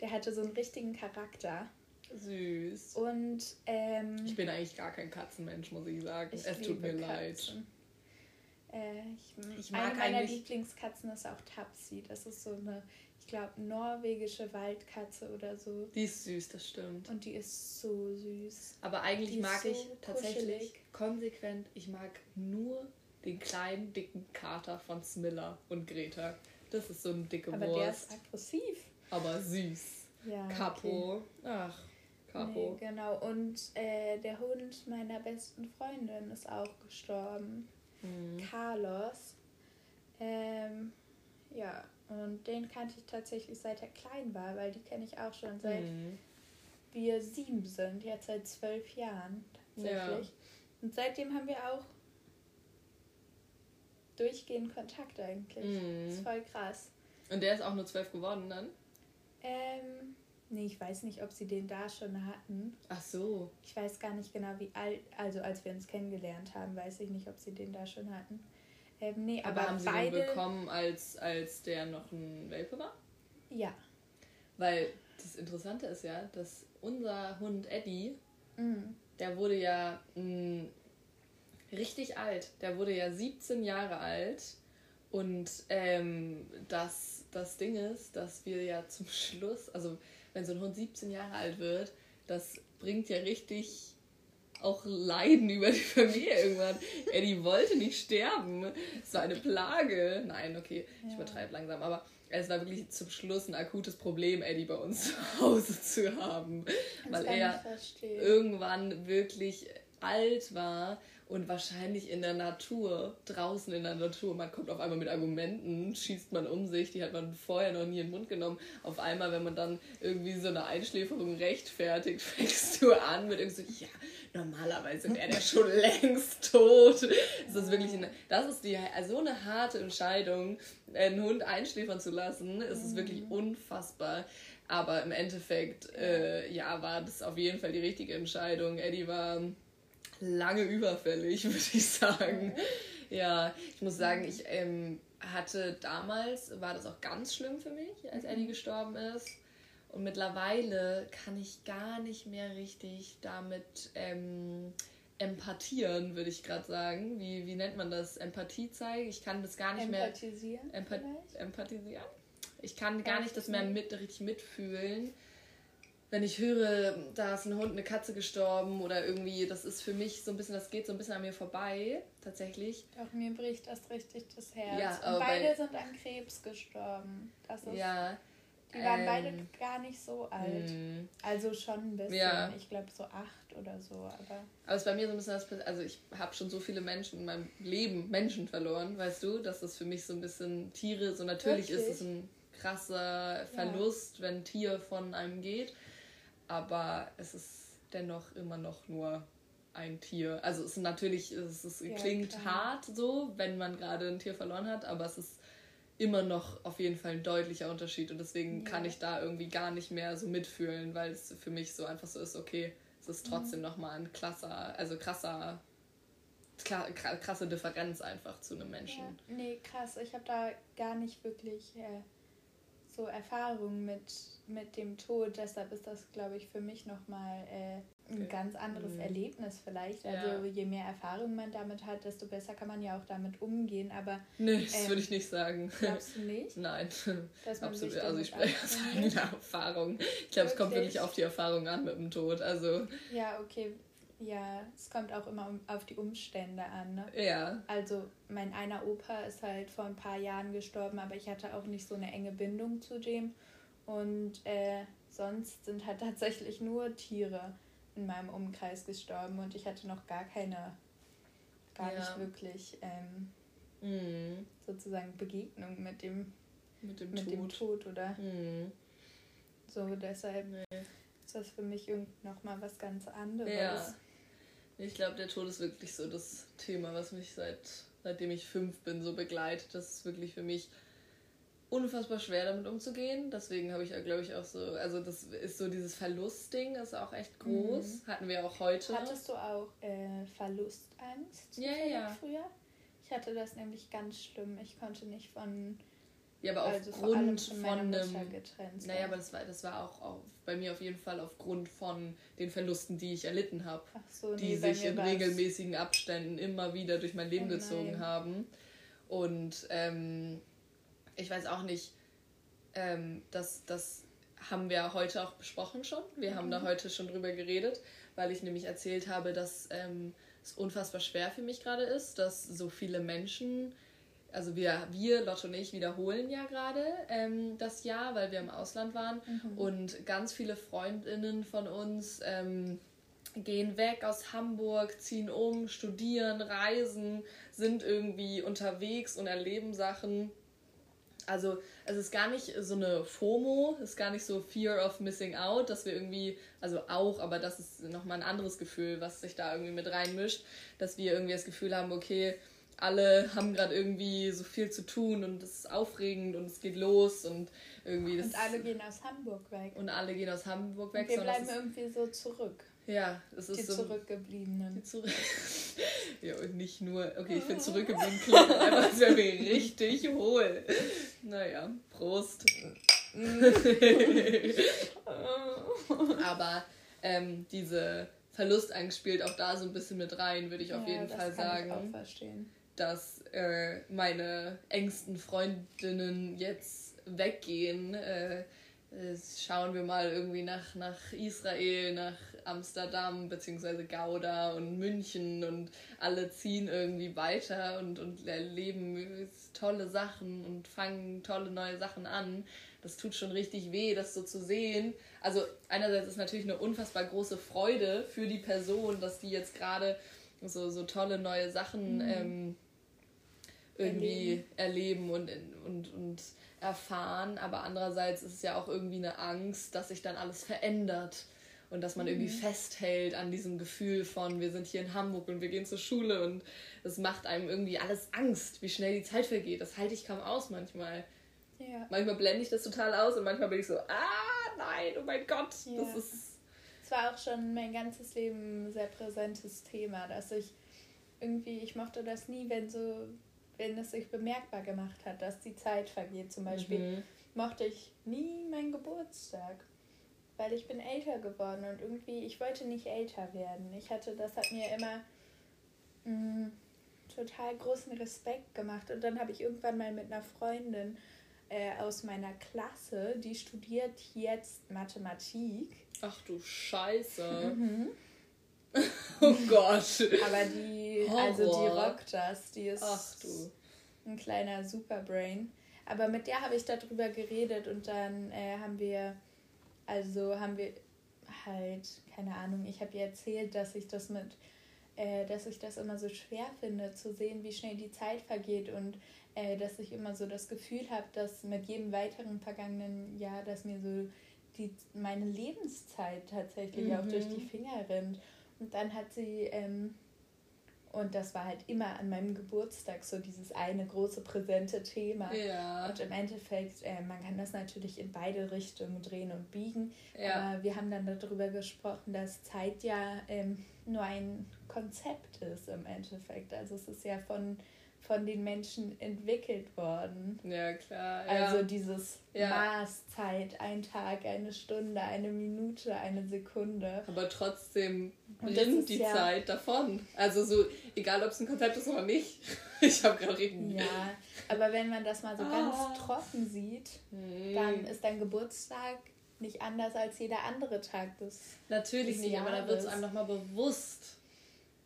der hatte so einen richtigen Charakter. Süß. Und ähm, Ich bin eigentlich gar kein Katzenmensch, muss ich sagen. ich es tut mir liebe leid. Katzen. Äh, ich, Ich eine mag meiner eigentlich- Lieblingskatzen ist auch Tapsi. Das ist so eine, ich glaube, norwegische Waldkatze oder so. Die ist süß, das stimmt. Und die ist so süß. Aber eigentlich mag so ich tatsächlich. Konsequent, ich mag nur den kleinen, dicken Kater von Smilla und Greta. Das ist so eine dicke Aber der Wurst. ist aggressiv. aber süß. Ja, okay. Capo. Ach, Capo. Nee, genau. Und äh, der Hund meiner besten Freundin ist auch gestorben. Mhm. Carlos. Ähm, ja, und den kannte ich tatsächlich seit er klein war, weil die kenne ich auch schon seit Mhm. wir wir sieben sind, jetzt seit zwölf Jahren tatsächlich. Ja. Und seitdem haben wir auch durchgehend Kontakt eigentlich. Mhm. Das ist voll krass. Und der ist auch nur zwölf geworden dann? Ähm, nee, ich weiß nicht, ob sie den da schon hatten. Ach so. Ich weiß gar nicht genau, wie alt, also als wir uns kennengelernt haben, weiß ich nicht, ob sie den da schon hatten. Ähm, nee, Aber, aber, haben sie beide. den bekommen, als, als der noch ein Welpe war? Ja. Weil das Interessante ist ja, dass unser Hund Eddie, Mhm. Der wurde ja mh, richtig alt. Der wurde ja 17 Jahre alt. Und ähm, das, das Ding ist, dass wir ja zum Schluss, also wenn so ein Hund 17 Jahre alt wird, das bringt ja richtig auch Leiden über die Familie irgendwann. Eddie wollte nicht sterben. Es war eine Plage. Nein, okay, ich Ja. übertreibe langsam, aber es war wirklich zum Schluss ein akutes Problem, Eddie bei uns zu Hause zu haben. Das weil er irgendwann wirklich alt war und wahrscheinlich in der Natur, draußen in der Natur, man kommt auf einmal mit Argumenten, schießt man um sich, die hat man vorher noch nie in den Mund genommen. Auf einmal, wenn man dann irgendwie so eine Einschläferung rechtfertigt, fängst du an mit irgendwie so, ja, normalerweise wäre der schon längst tot. Das ist wirklich eine, das ist die, also so eine harte Entscheidung, einen Hund einschläfern zu lassen. Es ist wirklich unfassbar. Aber im Endeffekt, äh, ja, war das auf jeden Fall die richtige Entscheidung. Eddie war lange überfällig, würde ich sagen. Ja, ich muss sagen, ich ähm, hatte damals, war das auch ganz schlimm für mich, als Eddie gestorben ist. Und mittlerweile kann ich gar nicht mehr richtig damit ähm, empathieren, würde ich gerade sagen. Wie, wie nennt man das? Empathie zeigen? Ich kann das gar nicht Empathisieren mehr. Empa vielleicht? Empathisieren? Ich kann gar nicht das mehr mit, richtig mitfühlen. Wenn ich höre, da ist ein Hund, eine Katze gestorben oder irgendwie, das ist für mich so ein bisschen, das geht so ein bisschen an mir vorbei, tatsächlich. Doch, mir bricht das richtig das Herz. Ja, Und beide sind an Krebs gestorben. Das ist ja, die waren ähm, beide gar nicht so alt. Mh. Also schon ein bisschen. Ja. Ich glaube so acht oder so. Aber, aber es ist bei mir so ein bisschen das. Also ich habe schon so viele Menschen in meinem Leben, Menschen verloren, weißt du, dass das für mich so ein bisschen Tiere, so natürlich Wirklich? ist es ein krasser Verlust, ja. wenn ein Tier von einem geht. Aber es ist dennoch immer noch nur ein Tier. Also es ist natürlich, es, ist, ja, klingt klar. hart so, wenn man gerade ein Tier verloren hat, aber es ist immer noch auf jeden Fall ein deutlicher Unterschied und deswegen ja. kann ich da irgendwie gar nicht mehr so mitfühlen, weil es für mich so einfach so ist, okay, es ist trotzdem mhm. nochmal ein krasser, also krasser, krasse Differenz einfach zu einem Menschen. Ja. Nee, krass, ich habe da gar nicht wirklich äh, so Erfahrungen mit, mit dem Tod, deshalb ist das, glaube ich, für mich nochmal äh, ein ganz anderes mhm. Erlebnis vielleicht. Also ja. je mehr Erfahrung man damit hat, desto besser kann man ja auch damit umgehen. Aber nee, das ähm, würde ich nicht sagen. Glaubst du nicht? Nein, absolut. Also ich spreche aus eigener Erfahrung. Ich glaube, es kommt wirklich auf die Erfahrung an mit dem Tod. Also ja, okay. Ja, es kommt auch immer auf die Umstände an. Ne? Ja. Also mein einer Opa ist halt vor ein paar Jahren gestorben, aber ich hatte auch nicht so eine enge Bindung zu dem. Und äh, sonst sind halt tatsächlich nur Tiere in meinem Umkreis gestorben und ich hatte noch gar keine, gar ja. nicht wirklich ähm, mm. sozusagen Begegnung mit dem, mit dem, mit Tod. dem Tod oder mm. so. Deshalb nee. ist das für mich nochmal was ganz anderes. Ja. Ich glaube, der Tod ist wirklich so das Thema, was mich seit seitdem ich fünf bin so begleitet. Das ist wirklich für mich unfassbar schwer damit umzugehen. Deswegen habe ich ja, glaube ich, auch so, also das ist so dieses Verlustding, ist auch echt groß. Mhm. Hatten wir auch heute. Hattest du auch äh, Verlustangst? Ja, ja. Früher? Ich hatte das nämlich ganz schlimm. Ich konnte nicht von. Ja, aber also aufgrund von, einem. Getrennt naja, aber das war, das war auch, auch bei mir auf jeden Fall aufgrund von den Verlusten, die ich erlitten habe. So, die nee, sich in regelmäßigen Abständen immer wieder durch mein Leben oh, gezogen haben. Und ähm, ich weiß auch nicht, ähm, das, das haben wir heute auch besprochen schon. Wir mhm. haben da mhm. heute schon drüber geredet, weil ich nämlich erzählt habe, dass ähm, es unfassbar schwer für mich gerade ist, dass so viele Menschen, also wir, wir, Lotte und ich, wiederholen ja gerade ähm, das Jahr, weil wir im Ausland waren mhm. und ganz viele Freundinnen von uns ähm, gehen weg aus Hamburg, ziehen um, studieren, reisen, sind irgendwie unterwegs und erleben Sachen also es ist gar nicht so eine FOMO, es ist gar nicht so Fear of Missing Out, dass wir irgendwie, also auch, aber das ist nochmal ein anderes Gefühl, was sich da irgendwie mit reinmischt, dass wir irgendwie das Gefühl haben, okay, alle haben gerade irgendwie so viel zu tun und es ist aufregend und es geht los und irgendwie das. Und alle gehen aus Hamburg weg. Und alle gehen aus Hamburg weg. Und wir bleiben irgendwie so zurück. Ja, es ist die so. Zurückgebliebenen. Die zurück ja, und nicht nur. Okay, ich finde zurückgeblieben klingt einfach, als wäre mir richtig hohl. Naja, Prost. Aber ähm, diese Verlustangst spielt auch da so ein bisschen mit rein, würde ich auf ja, jeden Fall sagen. Ich auch verstehen. Dass äh, meine engsten Freundinnen jetzt weggehen. Äh, äh, schauen wir mal irgendwie nach, nach Israel, nach Amsterdam beziehungsweise Gouda und München und alle ziehen irgendwie weiter und, und erleben tolle Sachen und fangen tolle neue Sachen an. Das tut schon richtig weh, das so zu sehen. Also einerseits ist natürlich eine unfassbar große Freude für die Person, dass die jetzt gerade so, so tolle neue Sachen mhm. ähm, irgendwie erleben, erleben und, und, und erfahren, aber andererseits ist es ja auch irgendwie eine Angst, dass sich dann alles verändert und dass man mhm. irgendwie festhält an diesem Gefühl von, wir sind hier in Hamburg und wir gehen zur Schule und es macht einem irgendwie alles Angst, wie schnell die Zeit vergeht. Das halte ich kaum aus manchmal. Ja. Manchmal blende ich das total aus und manchmal bin ich so, ah, nein, oh mein Gott, ja. das ist. Es war auch schon mein ganzes Leben ein sehr präsentes Thema, dass ich irgendwie, ich mochte das nie, wenn so wenn es sich bemerkbar gemacht hat, dass die Zeit vergeht. Zum Beispiel mhm. mochte ich nie meinen Geburtstag. weil ich bin älter geworden und irgendwie, ich wollte nicht älter werden. Ich hatte, das hat mir immer mh, mm, total großen Respekt gemacht. Und dann habe ich irgendwann mal mit einer Freundin äh, aus meiner Klasse, die studiert jetzt Mathematik. Ach du Scheiße. Mhm. oh Gott. Aber die, Horror. also die rockt das. Die ist Ach, du. ein kleiner Superbrain. Aber mit der habe ich darüber geredet und dann äh, haben wir, also haben wir halt, keine Ahnung, ich habe ihr erzählt, dass ich das mit, äh, dass ich das immer so schwer finde, zu sehen, wie schnell die Zeit vergeht und äh, dass ich immer so das Gefühl habe, dass mit jedem weiteren vergangenen Jahr, dass mir so die, meine Lebenszeit tatsächlich mhm. auch durch die Finger rinnt. Und dann hat sie ähm, und das war halt immer an meinem Geburtstag so dieses eine große präsente Thema. Ja. Und im Endeffekt, äh, man kann das natürlich in beide Richtungen drehen und biegen. Ja. Aber wir haben dann darüber gesprochen, dass Zeit ja ähm, nur ein Konzept ist im Endeffekt. Also es ist ja von von den Menschen entwickelt worden. Ja, klar. Ja. Also dieses ja. Maßzeit, ein Tag, eine Stunde, eine Minute, eine Sekunde. Aber trotzdem bringt die ja Zeit davon. Also so, egal ob es ein Konzept ist oder nicht. Ich habe gerade reden. Ja, aber wenn man das mal so ah. ganz trocken sieht, hm. dann ist dein Geburtstag nicht anders als jeder andere Tag des Natürlich des nicht, Jahres. aber da wird es einem nochmal bewusst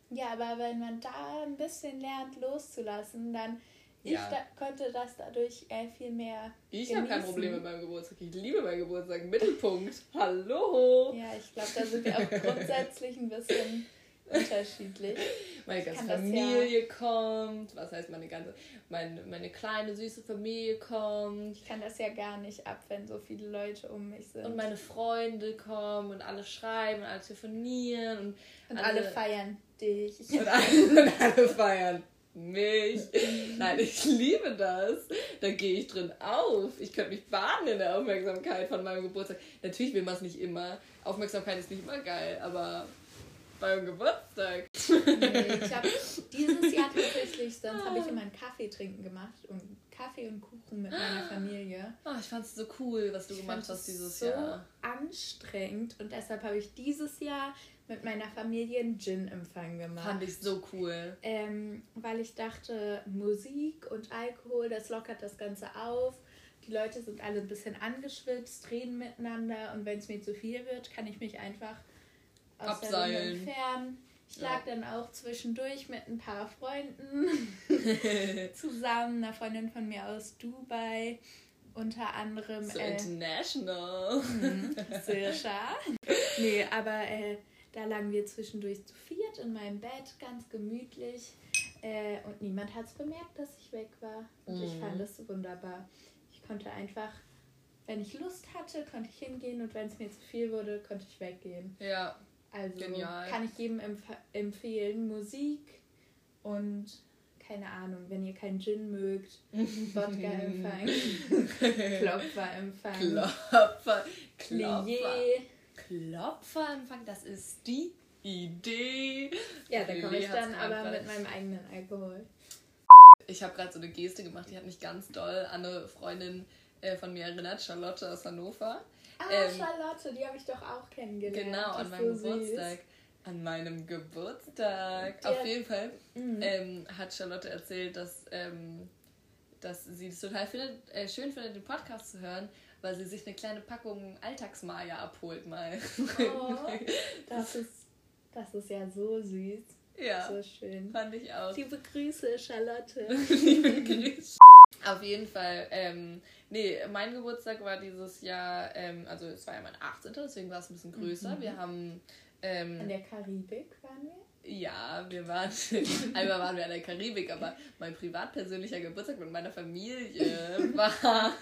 ja, aber wenn man da ein bisschen lernt loszulassen, dann ja. ich da, konnte das dadurch äh, viel mehr. Ich habe kein Problem mit meinem Geburtstag. Ich liebe meinen Geburtstag. Mittelpunkt. Hallo. Ja, ich glaube, da sind wir auch grundsätzlich ein bisschen unterschiedlich. Meine ganze Familie ja, kommt. Was heißt meine ganze, meine, meine kleine süße Familie kommt. Ich kann das ja gar nicht ab, wenn so viele Leute um mich sind. Und meine Freunde kommen und alle schreiben und alle telefonieren und, und alle, alle feiern dich. Und alle, und alle feiern mich. Nein, ich liebe das. Da gehe ich drin auf. Ich könnte mich baden in der Aufmerksamkeit von meinem Geburtstag. Natürlich will man es nicht immer. Aufmerksamkeit ist nicht immer geil, aber beim Geburtstag. Nee, ich habe dieses Jahr tatsächlich, sonst habe ich immer einen Kaffee trinken gemacht und Kaffee und Kuchen mit meiner Familie. Oh, ich fand es so cool, was du ich gemacht hast dieses so Jahr. anstrengend und deshalb habe ich dieses Jahr mit meiner Familie einen Gin-Empfang gemacht. Fand ich so cool. Ähm, weil ich dachte, Musik und Alkohol, das lockert das Ganze auf. Die Leute sind alle ein bisschen angeschwitzt, reden miteinander und wenn es mir zu viel wird, kann ich mich einfach aus Abseilen. der Runde entfernen. Ich lag ja. dann auch zwischendurch mit ein paar Freunden zusammen, einer Freundin von mir aus Dubai, unter anderem. So äh, international. Mh, sicher. nee, aber äh, da lagen wir zwischendurch zu viert in meinem Bett, ganz gemütlich. Äh, und niemand hat es bemerkt, dass ich weg war. Und mhm. ich fand das so wunderbar. Ich konnte einfach, wenn ich Lust hatte, konnte ich hingehen und wenn es mir zu viel wurde, konnte ich weggehen. Ja. Also Genial. kann ich jedem empf empfehlen, Musik und keine Ahnung, wenn ihr keinen Gin mögt, Wodka empfangen, Klopfer empfangen, Klopfer, Klopfer. Klopferanfang, das ist die Idee. Ja, da komme ich dann aber mit meinem eigenen Alkohol. Ich habe gerade so eine Geste gemacht, die hat mich ganz doll an eine Freundin äh, von mir erinnert, Charlotte aus Hannover. Ah, ähm, Charlotte, die habe ich doch auch kennengelernt. Genau, an meinem so Geburtstag. Süß. An meinem Geburtstag. Ja. Auf jeden Fall mhm. ähm, hat Charlotte erzählt, dass, ähm, dass sie es total findet, äh, schön findet, den Podcast zu hören, weil sie sich eine kleine Packung Alltagsmaja abholt mal. Oh, das ist, das ist ja so süß. Ja. So schön. Fand ich auch. Liebe Grüße, Charlotte. Liebe Grüße. Auf jeden Fall, ähm, nee, mein Geburtstag war dieses Jahr, ähm, also es war ja mein 18. deswegen war es ein bisschen größer. Mhm. Wir haben. Ähm, An der Karibik waren wir? Ja, wir waren, einmal waren wir an der Karibik, aber mein privat persönlicher Geburtstag mit meiner Familie war,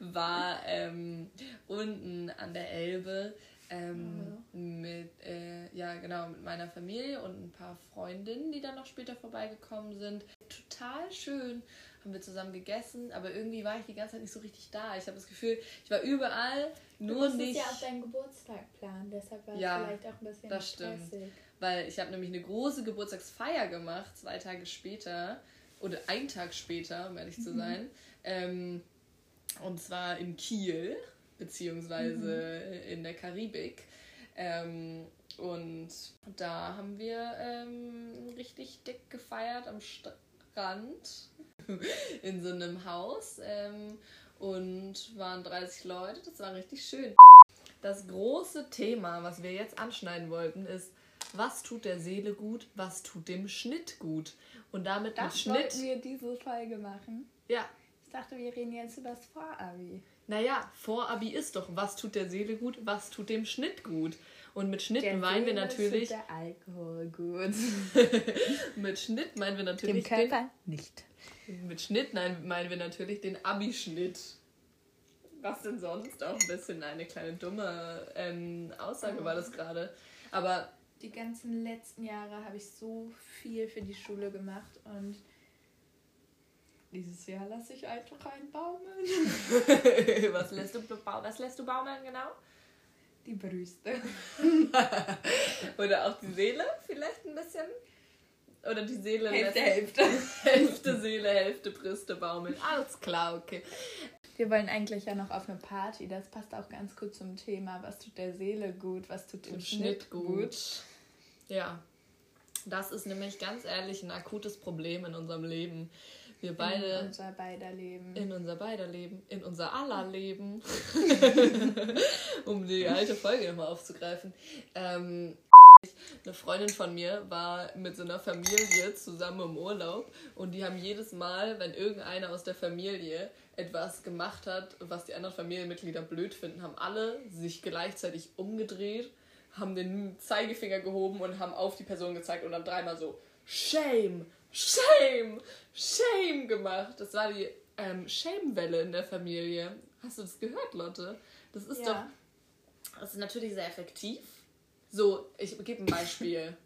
war ähm, unten an der Elbe ähm, mhm. mit, äh, ja genau, mit meiner Familie und ein paar Freundinnen, die dann noch später vorbeigekommen sind. Total schön haben wir zusammen gegessen, aber irgendwie war ich die ganze Zeit nicht so richtig da. Ich habe das Gefühl, ich war überall, nur du nicht. Du ja auf deinen Geburtstag planen, deshalb war es ja, vielleicht auch ein bisschen das stressig. Stimmt weil ich habe nämlich eine große Geburtstagsfeier gemacht, zwei Tage später oder einen Tag später, um ehrlich zu mhm. sein. Ähm, und zwar in Kiel. beziehungsweise mhm. in der Karibik. Ähm, und da haben wir ähm, richtig dick gefeiert am Strand in so einem Haus ähm, und waren 30 Leute. Das war richtig schön. Das große Thema, was wir jetzt anschneiden wollten, ist, was tut der Seele gut, was tut dem Schnitt gut. Und damit das mit Schnitt. wir diese Folge machen. Ja. Ich dachte, wir reden jetzt über das Vorabi. Naja, Vorabi ist doch, was tut der Seele gut, was tut dem Schnitt gut. Und mit Schnitt der meinen Seele wir natürlich. Tut der Alkohol gut. mit Schnitt meinen wir natürlich. Dem Körper den, nicht. Mit Schnitt nein, meinen wir natürlich den Abi-Schnitt. Was denn sonst auch ein bisschen eine kleine dumme ähm, Aussage war das gerade. Aber die ganzen letzten Jahre habe ich so viel für die Schule gemacht und dieses Jahr lasse ich einfach reinbaumeln. was, lässt du, was lässt du baumeln genau? Die Brüste. Oder auch die Seele vielleicht ein bisschen? Oder die Seele Hälfte, Hälfte. Hälfte Seele, Hälfte Brüste baumeln. Alles klar, okay. Wir wollen eigentlich ja noch auf eine Party. Das passt auch ganz gut zum Thema. Was tut der Seele gut? Was tut dem Schnitt, Schnitt gut? gut? Ja. Das ist nämlich ganz ehrlich ein akutes Problem in unserem Leben. Wir beide. In unser beider Leben. In unser beider Leben. In unser aller Leben. um die alte Folge nochmal aufzugreifen. Ähm, eine Freundin von mir war mit so einer Familie zusammen im Urlaub und die haben jedes Mal, wenn irgendeiner aus der Familie etwas gemacht hat, was die anderen Familienmitglieder blöd finden, haben alle sich gleichzeitig umgedreht, haben den Zeigefinger gehoben und haben auf die Person gezeigt und dann dreimal so Shame, Shame, Shame gemacht. Das war die ähm, Shame-Welle in der Familie. Hast du das gehört, Lotte? Das ist ja. doch. Das ist natürlich sehr effektiv. So, ich gebe ein Beispiel.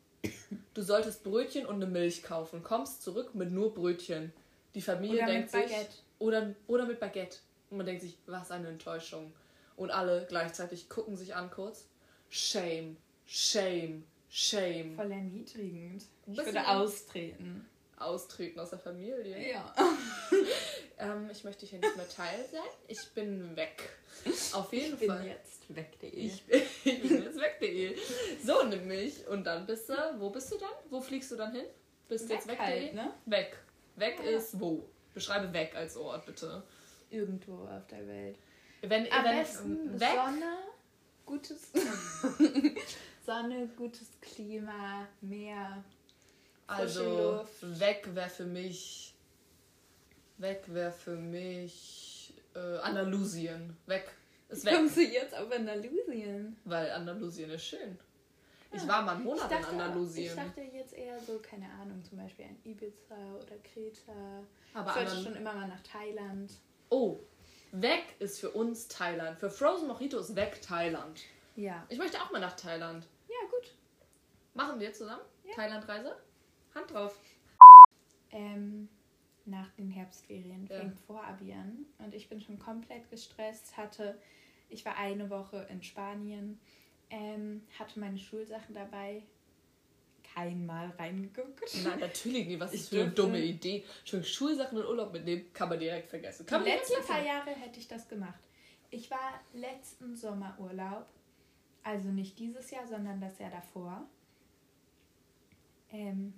Du solltest Brötchen und eine Milch kaufen, kommst zurück mit nur Brötchen. Die Familie oder denkt mit Baguette. sich. Oder, oder mit Baguette. Und man denkt sich, was eine Enttäuschung. Und alle gleichzeitig gucken sich an kurz. Shame, shame, shame. Voll erniedrigend. Ich würde austreten austreten aus der Familie. Ja. ähm, ich möchte hier nicht mehr Teil sein. Ich bin weg. Auf jeden ich Fall. Ich bin jetzt weg.de. Ich, ich bin jetzt weg.de. So nämlich. Und dann bist du, wo bist du dann? Wo fliegst du dann hin? Bist du jetzt weg.de? Halt, ne? Weg. Weg ja. ist wo? Beschreibe weg als Ort, bitte. Irgendwo auf der Welt. Wenn, Am wenn, besten weg. Sonne, gutes Sonne, gutes Klima, Meer. Also weg wäre für mich. Weg wäre für mich äh, Andalusien. Weg. Ist weg. Kommst du jetzt auf Andalusien? Weil Andalusien ist schön. Ich war mal einen Monat dachte, in Andalusien. Ich dachte jetzt eher so, keine Ahnung, zum Beispiel ein Ibiza oder Kreta. Aber ich wollte schon immer mal nach Thailand. Oh, weg ist für uns Thailand. Für Frozen Mojito ist weg Thailand. Ja. Ich möchte auch mal nach Thailand. Ja, gut. Machen wir zusammen? Ja. Thailand-Reise? Hand drauf. Ähm, nach den Herbstferien ja. fängt Vorabi an und ich bin schon komplett gestresst. Hatte, ich war eine Woche in Spanien, ähm, hatte meine Schulsachen dabei, kein Mal reingeguckt. Nein, natürlich nicht. Was ist für eine dumme Idee? Schon Schulsachen in Urlaub mitnehmen, kann man direkt vergessen. Kann die letzten paar Jahre hätte ich das gemacht. Ich war letzten Sommerurlaub, also nicht dieses Jahr, sondern das Jahr davor. Ähm,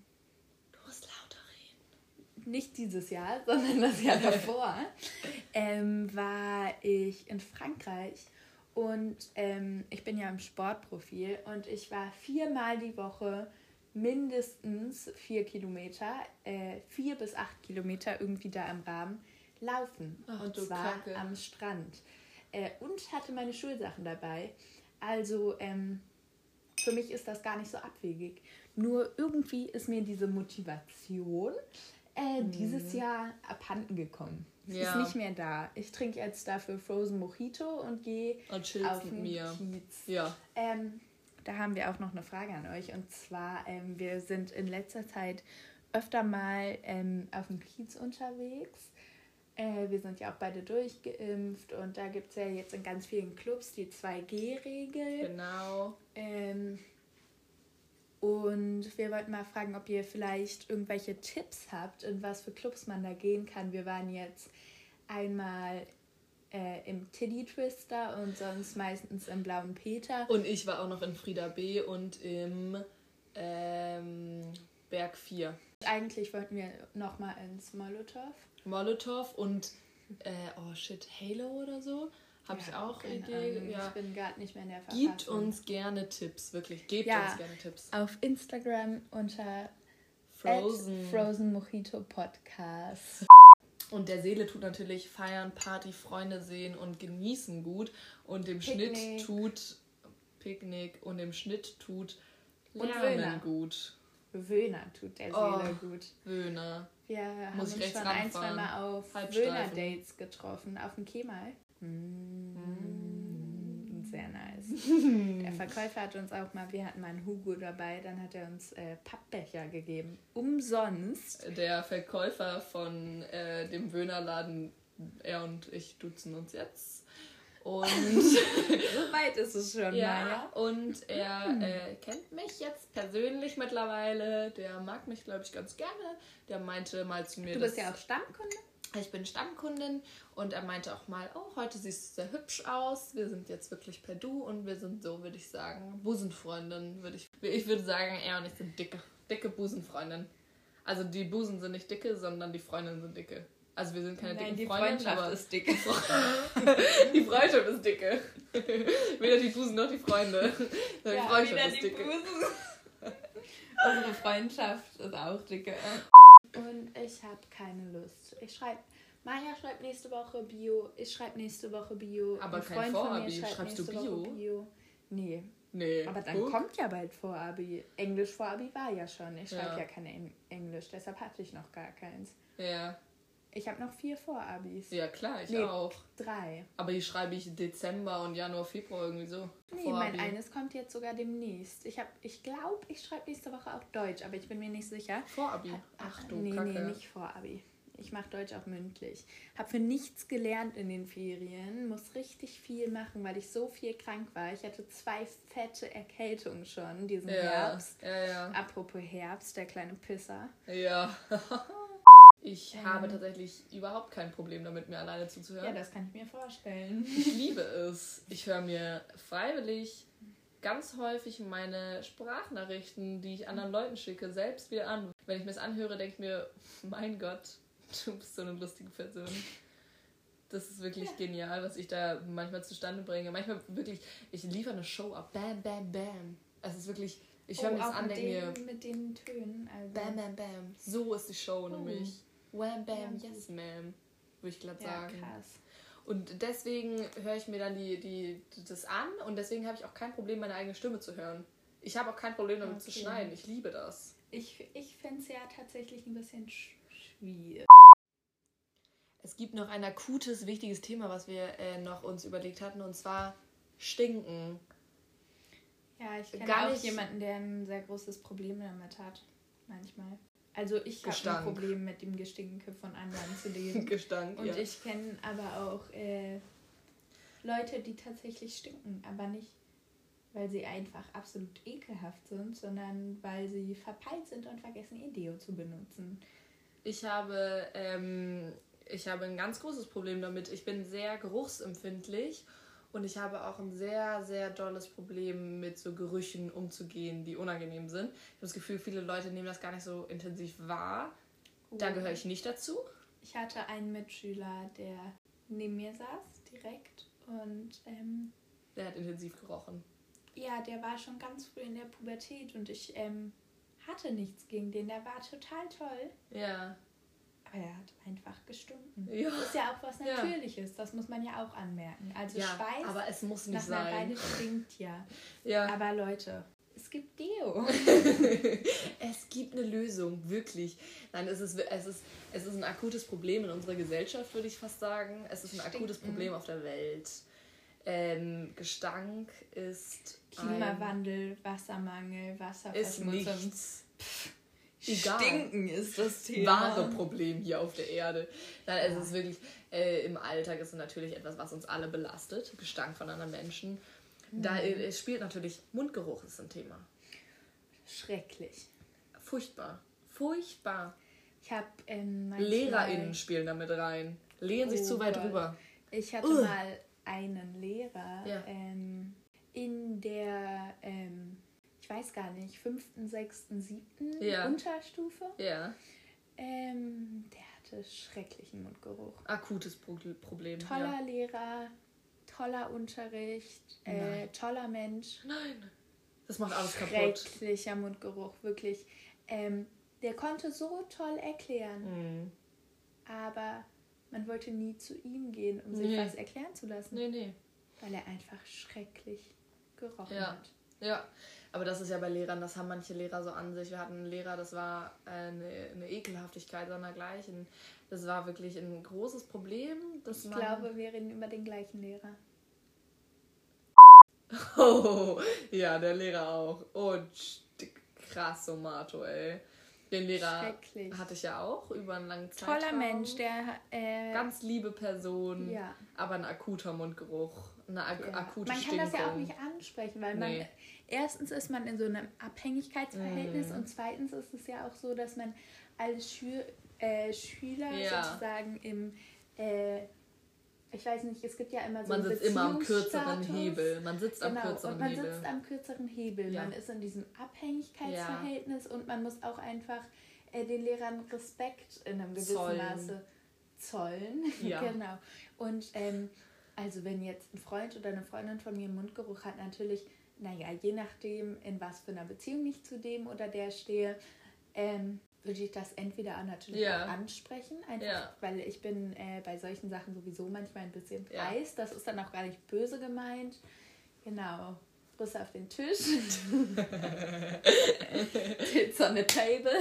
musst lauter reden. Nicht dieses Jahr, sondern das Jahr davor ähm, war ich in Frankreich und ähm, ich bin ja im Sportprofil und ich war viermal die Woche mindestens vier Kilometer, äh, vier bis acht Kilometer irgendwie da im Rahmen laufen. Ach, und zwar Kacke. am Strand. Äh, und hatte meine Schulsachen dabei. Also ähm, für mich ist das gar nicht so abwegig. Nur irgendwie ist mir diese Motivation äh, mhm. dieses Jahr abhanden gekommen. Ja. Ist nicht mehr da. Ich trinke jetzt dafür Frozen Mojito und gehe auf den mir. Kiez. Ja. Ähm, da haben wir auch noch eine Frage an euch. Und zwar, ähm, wir sind in letzter Zeit öfter mal ähm, auf dem Kiez unterwegs. Äh, wir sind ja auch beide durchgeimpft und da gibt es ja jetzt in ganz vielen Clubs die 2G-Regel. Genau. Ähm, und wir wollten mal fragen, ob ihr vielleicht irgendwelche Tipps habt, in was für Clubs man da gehen kann. Wir waren jetzt einmal äh, im Tiddy Twister und sonst meistens im Blauen Peter. Und ich war auch noch in Frieda B. und im ähm, Berg 4. Eigentlich wollten wir nochmal ins Molotow. Molotow und, äh, oh shit, Halo oder so. Habe ja, ich auch keine Idee. Ahnung. Ja. Ich bin gerade nicht mehr in der Verfassung. Gebt uns gerne Tipps, wirklich. Gebt ja, uns gerne Tipps. Auf Instagram unter Frozen. Frozen Mojito Podcast. Und der Seele tut natürlich feiern, Party, Freunde sehen und genießen gut. Und dem Picknick. Schnitt tut Picknick und dem Schnitt tut Lernen gut. Wöhner tut der Seele oh, gut. Wöhner. Wir Muss haben uns schon ein, zwei Mal auf Wöhner-Dates getroffen, auf dem Kemal. Mm. Sehr nice. Der Verkäufer hat uns auch mal, wir hatten mal einen Hugo dabei, dann hat er uns äh, Pappbecher gegeben. Umsonst. Der Verkäufer von äh, dem Wöhnerladen, er und ich duzen uns jetzt. Und so weit ist es schon, ja. Maja. Und er hm. äh, kennt mich jetzt persönlich mittlerweile. Der mag mich, glaube ich, ganz gerne. Der meinte mal zu mir. Du bist ja auch Stammkunde. Ich bin Stammkundin und er meinte auch mal, oh, heute siehst du sehr hübsch aus. Wir sind jetzt wirklich per Du und wir sind so, würde ich sagen, Busenfreundin. Würde ich, ich würde sagen, er und ich sind dicke, dicke Busenfreundin. Also die Busen sind nicht dicke, sondern die Freundinnen sind dicke. Also wir sind keine Nein, dicken Freundinnen, Freundschaft aber ist dicke. die Freundschaft ist dicke. Weder die Busen noch die Freunde. Die ja, Freundschaft ist dicke. Unsere Freundschaft ist auch dicke. Und ich habe keine Lust. Ich schreibe. Maja schreibt nächste Woche Bio. Ich schreibe nächste Woche Bio. Aber Ein kein Vorabi. Schreibt Schreibst du Bio? Bio? Nee. Nee. Aber dann Guck. kommt ja bald Vorabi. Englisch Vorabi war ja schon. Ich schreibe ja. ja kein Englisch, deshalb hatte ich noch gar keins. Ja. Ich habe noch vier Vorabis. Ja, klar, ich nee, auch. Drei. Aber hier schreibe ich Dezember und Januar, Februar irgendwie so. Nee, Vorabi. mein eines kommt jetzt sogar demnächst. Ich, ich glaube, ich schreibe nächste Woche auch Deutsch, aber ich bin mir nicht sicher. Vorabi? Ach du Nee, Kacke. nee, nicht Vorabi. Ich mache Deutsch auch mündlich. Habe für nichts gelernt in den Ferien. Muss richtig viel machen, weil ich so viel krank war. Ich hatte zwei fette Erkältungen schon diesen ja, Herbst. Ja, ja. Apropos Herbst, der kleine Pisser. Ja. Ich ähm, habe tatsächlich überhaupt kein Problem damit, mir alleine zuzuhören. Ja, das kann ich mir vorstellen. Ich liebe es. Ich höre mir freiwillig ganz häufig meine Sprachnachrichten, die ich anderen Leuten schicke, selbst wieder an. Wenn ich mir das anhöre, denke ich mir, mein Gott, du bist so eine lustige Person. Das ist wirklich ja. genial, was ich da manchmal zustande bringe. Manchmal wirklich, ich liefere eine Show ab. Bam, bam, bam. Es ist wirklich, ich höre oh, mir das an, denke mir. Mit den Tönen. Also. Bam, bam, bam. So ist die Show oh. nämlich. Wham Bam, ja, yes ma'am, würde ich glatt sagen. Ja, krass. Und deswegen höre ich mir dann die, die, das an und deswegen habe ich auch kein Problem, meine eigene Stimme zu hören. Ich habe auch kein Problem damit okay. zu schneiden. Ich liebe das. Ich, ich fände es ja tatsächlich ein bisschen schwierig. Es gibt noch ein akutes, wichtiges Thema, was wir äh, noch uns überlegt hatten, und zwar Stinken. Ja, ich kenne auch nicht jemanden, der ein sehr großes Problem damit hat. Manchmal. Also ich habe ein Problem mit dem Gestinke von anderen zu leben. Gestank, Und ja. ich kenne aber auch äh, Leute, die tatsächlich stinken, aber nicht, weil sie einfach absolut ekelhaft sind, sondern weil sie verpeilt sind und vergessen, ihr Deo zu benutzen. Ich habe, ähm, ich habe ein ganz großes Problem damit. Ich bin sehr geruchsempfindlich und ich habe auch ein sehr, sehr dolles Problem mit so Gerüchen umzugehen, die unangenehm sind. Ich habe das Gefühl, viele Leute nehmen das gar nicht so intensiv wahr. Da oh. gehöre ich nicht dazu. Ich hatte einen Mitschüler, der neben mir saß, direkt. Und ähm, der hat intensiv gerochen. Ja, der war schon ganz früh in der Pubertät und ich ähm, hatte nichts gegen den. Der war total toll. Ja. Aber er hat einfach gestunken. Ja. Das ist ja auch was Natürliches, ja. das muss man ja auch anmerken. Also ja, Schweiß aber es muss nicht nach sein. Beine stinkt ja. ja. Aber Leute, es gibt Deo. es gibt eine Lösung, wirklich. Nein, es ist, es, ist, es ist ein akutes Problem in unserer Gesellschaft, würde ich fast sagen. Es ist ein Stinken. akutes Problem auf der Welt. Ähm, Gestank ist. Klimawandel, Wassermangel, Wasserverschmutzung. Ist nichts. Pff Egal. Stinken ist das Thema. Wahre Problem hier auf der Erde. Nein, es ist wirklich, äh, im Alltag ist es natürlich etwas, was uns alle belastet. Gestank von anderen Menschen. Mhm. Da äh, es spielt natürlich Mundgeruch ist ein Thema. Schrecklich. Furchtbar. Furchtbar. Ich habe ähm, LehrerInnen spielen damit rein. Lehnen oh sich zu weit Gott. rüber. Ich hatte uh. mal einen Lehrer ja. ähm, in der, ähm, weiß gar nicht, fünften, sechsten, siebten ja. Unterstufe. Ja. Ähm, der hatte schrecklichen Mundgeruch. Akutes Pro Problem. Toller ja. Lehrer, toller Unterricht, äh, toller Mensch. Nein. Das macht alles kaputt. Schrecklicher Mundgeruch, wirklich. Ähm, der konnte so toll erklären. Mhm. Aber man wollte nie zu ihm gehen, um sich was erklären zu lassen. Nee, nee. Weil er einfach schrecklich gerochen ja. hat. Ja, aber das ist ja bei Lehrern, das haben manche Lehrer so an sich. Wir hatten einen Lehrer, das war eine, eine Ekelhaftigkeit sondergleichen. Das war wirklich ein großes Problem. Ich man glaube, wir reden über den gleichen Lehrer. Oh, ja, der Lehrer auch. Oh, krass, Somato, ey. Den Lehrer hatte ich ja auch über einen langen Zeitraum. Toller Mensch, der... Äh, Ganz liebe Person, ja. aber ein akuter Mundgeruch, eine ak ja. akute Man kann das ja auch nicht ansprechen, weil nee. Erstens ist man in so einem Abhängigkeitsverhältnis mm. und zweitens ist es ja auch so, dass man als Schü äh, Schüler ja. sozusagen im... Äh, ich weiß nicht, es gibt ja immer so Man sitzt immer am kürzeren Hebel. Man sitzt genau, am kürzeren und man Hebel. sitzt am kürzeren Hebel. Ja. Man ist in diesem Abhängigkeitsverhältnis ja. und man muss auch einfach äh, den Lehrern Respekt in einem gewissen zollen. Maße zollen. Ja. genau. Und ähm, also wenn jetzt ein Freund oder eine Freundin von mir Mundgeruch hat, natürlich, naja, je nachdem, in was für einer Beziehung ich zu dem oder der stehe, ähm, würde ich das entweder natürlich auch ansprechen, einfach ja. weil ich bin äh, bei solchen Sachen sowieso manchmal ein bisschen preis. Ja. Das ist dann auch gar nicht böse gemeint. Genau. Brüste auf den Tisch. Tits on the table.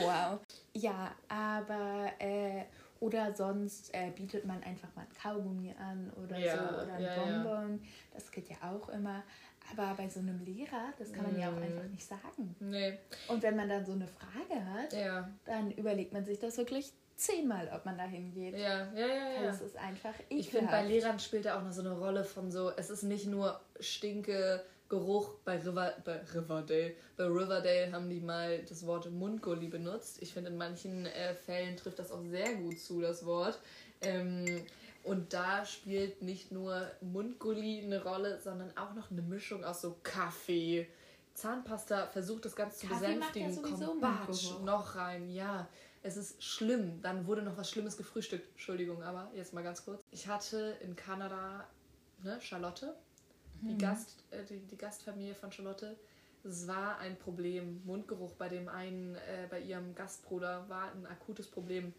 wow. Ja, aber äh, oder sonst äh, bietet man einfach mal ein Kaugummi an oder so oder ein Bonbon. Das geht ja auch immer. Aber bei so einem Lehrer, das kann man mm. ja auch mhm. einfach nicht sagen. Nee. Und wenn man dann so eine Frage hat, ja. dann überlegt man sich das wirklich zehnmal, ob man da hingeht. Ja, ja, ja. ja. Das ist einfach ekelhaft. Ich finde, bei Lehrern spielt da auch noch so eine Rolle von so, es ist nicht nur Stinke, Geruch bei, River, bei Riverdale. Bei Riverdale haben die mal das Wort Mundgulli benutzt. Ich finde, in manchen äh, Fällen trifft das auch sehr gut zu, das Wort. Ähm, und da spielt nicht nur Mundgulli eine Rolle, sondern auch noch eine Mischung aus so Kaffee. Zahnpasta versucht das Ganze Kaffee zu besänftigen. Macht ja Kommt Batsch noch rein, ja. Es ist schlimm. Dann wurde noch was Schlimmes gefrühstückt. Entschuldigung, aber jetzt mal ganz kurz. Ich hatte in Kanada ne, Charlotte, die, mhm. Gast, äh, die, die, Gastfamilie von Charlotte. Es war ein Problem. Mundgeruch bei dem einen, äh, bei ihrem Gastbruder war ein akutes Problem.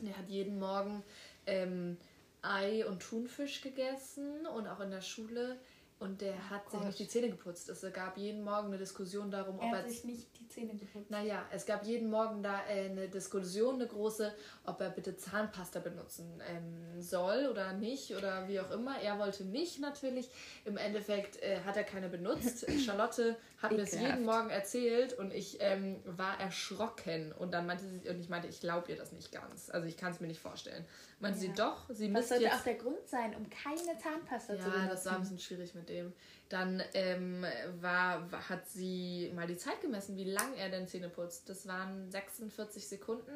Der hat jeden Morgen ähm, Ei und Thunfisch gegessen und auch in der Schule. Und der oh hat Gott. sich nicht die Zähne geputzt. Es gab jeden Morgen eine Diskussion darum, er ob er. hat sich nicht die Zähne geputzt. Naja, es gab jeden Morgen da äh, eine Diskussion, eine große, ob er bitte Zahnpasta benutzen ähm, soll oder nicht oder wie auch immer. Er wollte nicht natürlich. Im Endeffekt äh, hat er keine benutzt. Charlotte hat mir es jeden Morgen erzählt und ich ähm, war erschrocken. Und dann meinte sie, und ich meinte, ich glaube ihr das nicht ganz. Also ich kann es mir nicht vorstellen. Meinte ja. sie doch, sie müsste. Das sollte jetzt... auch der Grund sein, um keine Zahnpasta ja, zu benutzen. Ja, das war ein bisschen schwierig mit dem. Dann ähm, war, hat sie mal die Zeit gemessen, wie lang er denn Zähne putzt. Das waren 46 Sekunden.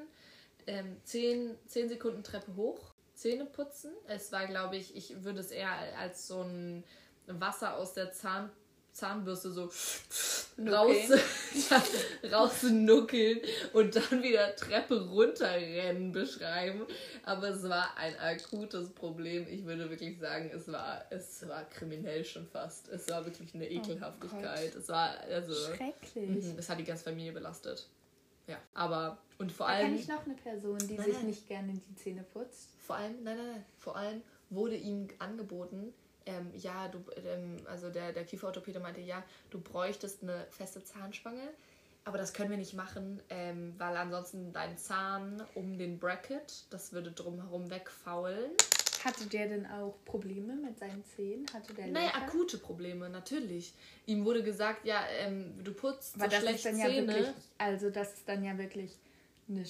Ähm, 10, 10 Sekunden Treppe hoch, Zähne putzen. Es war, glaube ich, ich würde es eher als so ein Wasser aus der Zahn Zahnbürste so raus, rausnuckeln und dann wieder Treppe runterrennen beschreiben. Aber es war ein akutes Problem. Ich würde wirklich sagen, es war, es war kriminell schon fast. Es war wirklich eine oh Ekelhaftigkeit. Oh es war also. Schrecklich. Mhm, es hat die ganze Familie belastet. Ja, aber und vor da allem. Kenne ich noch eine Person, die nein, sich nein. nicht gerne die Zähne putzt? Vor allem, nein, nein, nein. Vor allem wurde ihm angeboten, ähm, ja, du, ähm, also der, der Kieferorthopäde meinte, ja, du bräuchtest eine feste Zahnspange, aber das können wir nicht machen, ähm, weil ansonsten dein Zahn um den Bracket, das würde drumherum wegfaulen. Hatte der denn auch Probleme mit seinen Zähnen? Hatte der Naja, akute Probleme, natürlich. Ihm wurde gesagt, ja, ähm, du putzt Aber so das ist dann Zähne. Ja wirklich, also das ist dann ja wirklich eine,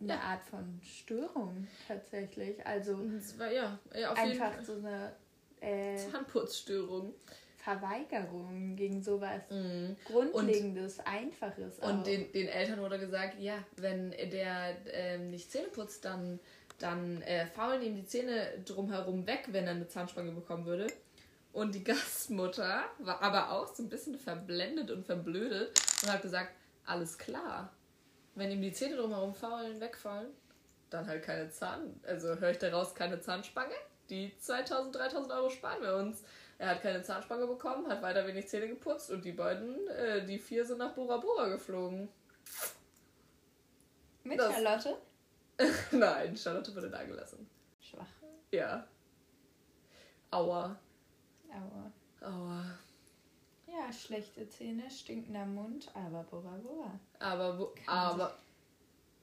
eine ja. Art von Störung tatsächlich. Also war, ja, ja einfach so eine äh, Zahnputzstörung. Verweigerung gegen sowas mm. Grundlegendes, und, Einfaches. Und den, den Eltern wurde gesagt, ja, wenn der ähm, nicht Zähne putzt, dann dann äh, faulen ihm die Zähne drumherum weg, wenn er eine Zahnspange bekommen würde. Und die Gastmutter war aber auch so ein bisschen verblendet und verblödet und hat gesagt, alles klar. Wenn ihm die Zähne drumherum faulen, wegfallen, dann halt keine Zahn... Also höre ich daraus keine Zahnspange? Die 2000, 3000 Euro sparen wir uns. Er hat keine Zahnspange bekommen, hat weiter wenig Zähne geputzt und die beiden, äh, die vier sind nach Bora Bora geflogen. Mit das... Charlotte? Nein, Charlotte wurde da gelassen. Schwach. Ja. Aua. Aua. Aua. Ja, schlechte Zähne, stinkender Mund, aber Bora Bora. Aber, wo, aber.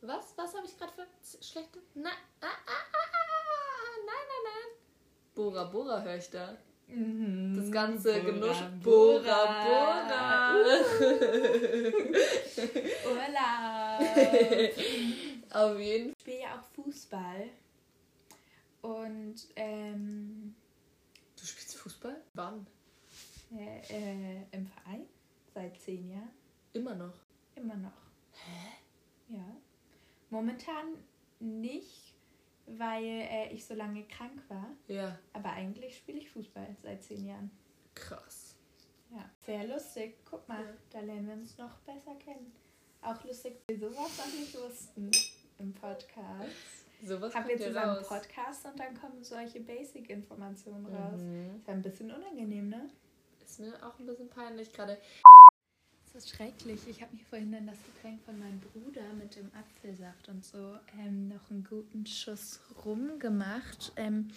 Was? Was habe ich gerade für schlechte? Na, ah, ah, ah, ah. Bora Bora höre ich da. Mhm. Das ganze Bora, Genuss. Bora Bora. Urlaub. Auf jeden Fall. Ich spiele ja auch Fußball. Und ähm, Du spielst Fußball? Wann? Äh, äh, Im Verein seit zehn Jahren. Immer noch? Immer noch. Hä? Ja. Momentan nicht, weil äh, ich so lange krank war. Ja. Aber eigentlich spiele ich Fußball seit zehn Jahren. Krass. Ja, sehr lustig. Guck mal, ja. da lernen wir uns noch besser kennen. Auch lustig, dass wir sowas noch nicht wussten im Podcast. Sowas haben wir zusammen einen Podcast und dann kommen solche Basic-Informationen raus. Mhm. Ist ja ein bisschen unangenehm, ne? Ist mir auch ein bisschen peinlich gerade. Das ist schrecklich. Ich habe mir vorhin dann das Getränk von meinem Bruder mit dem Apfelsaft und so ähm, noch einen guten Schuss rumgemacht. Ähm,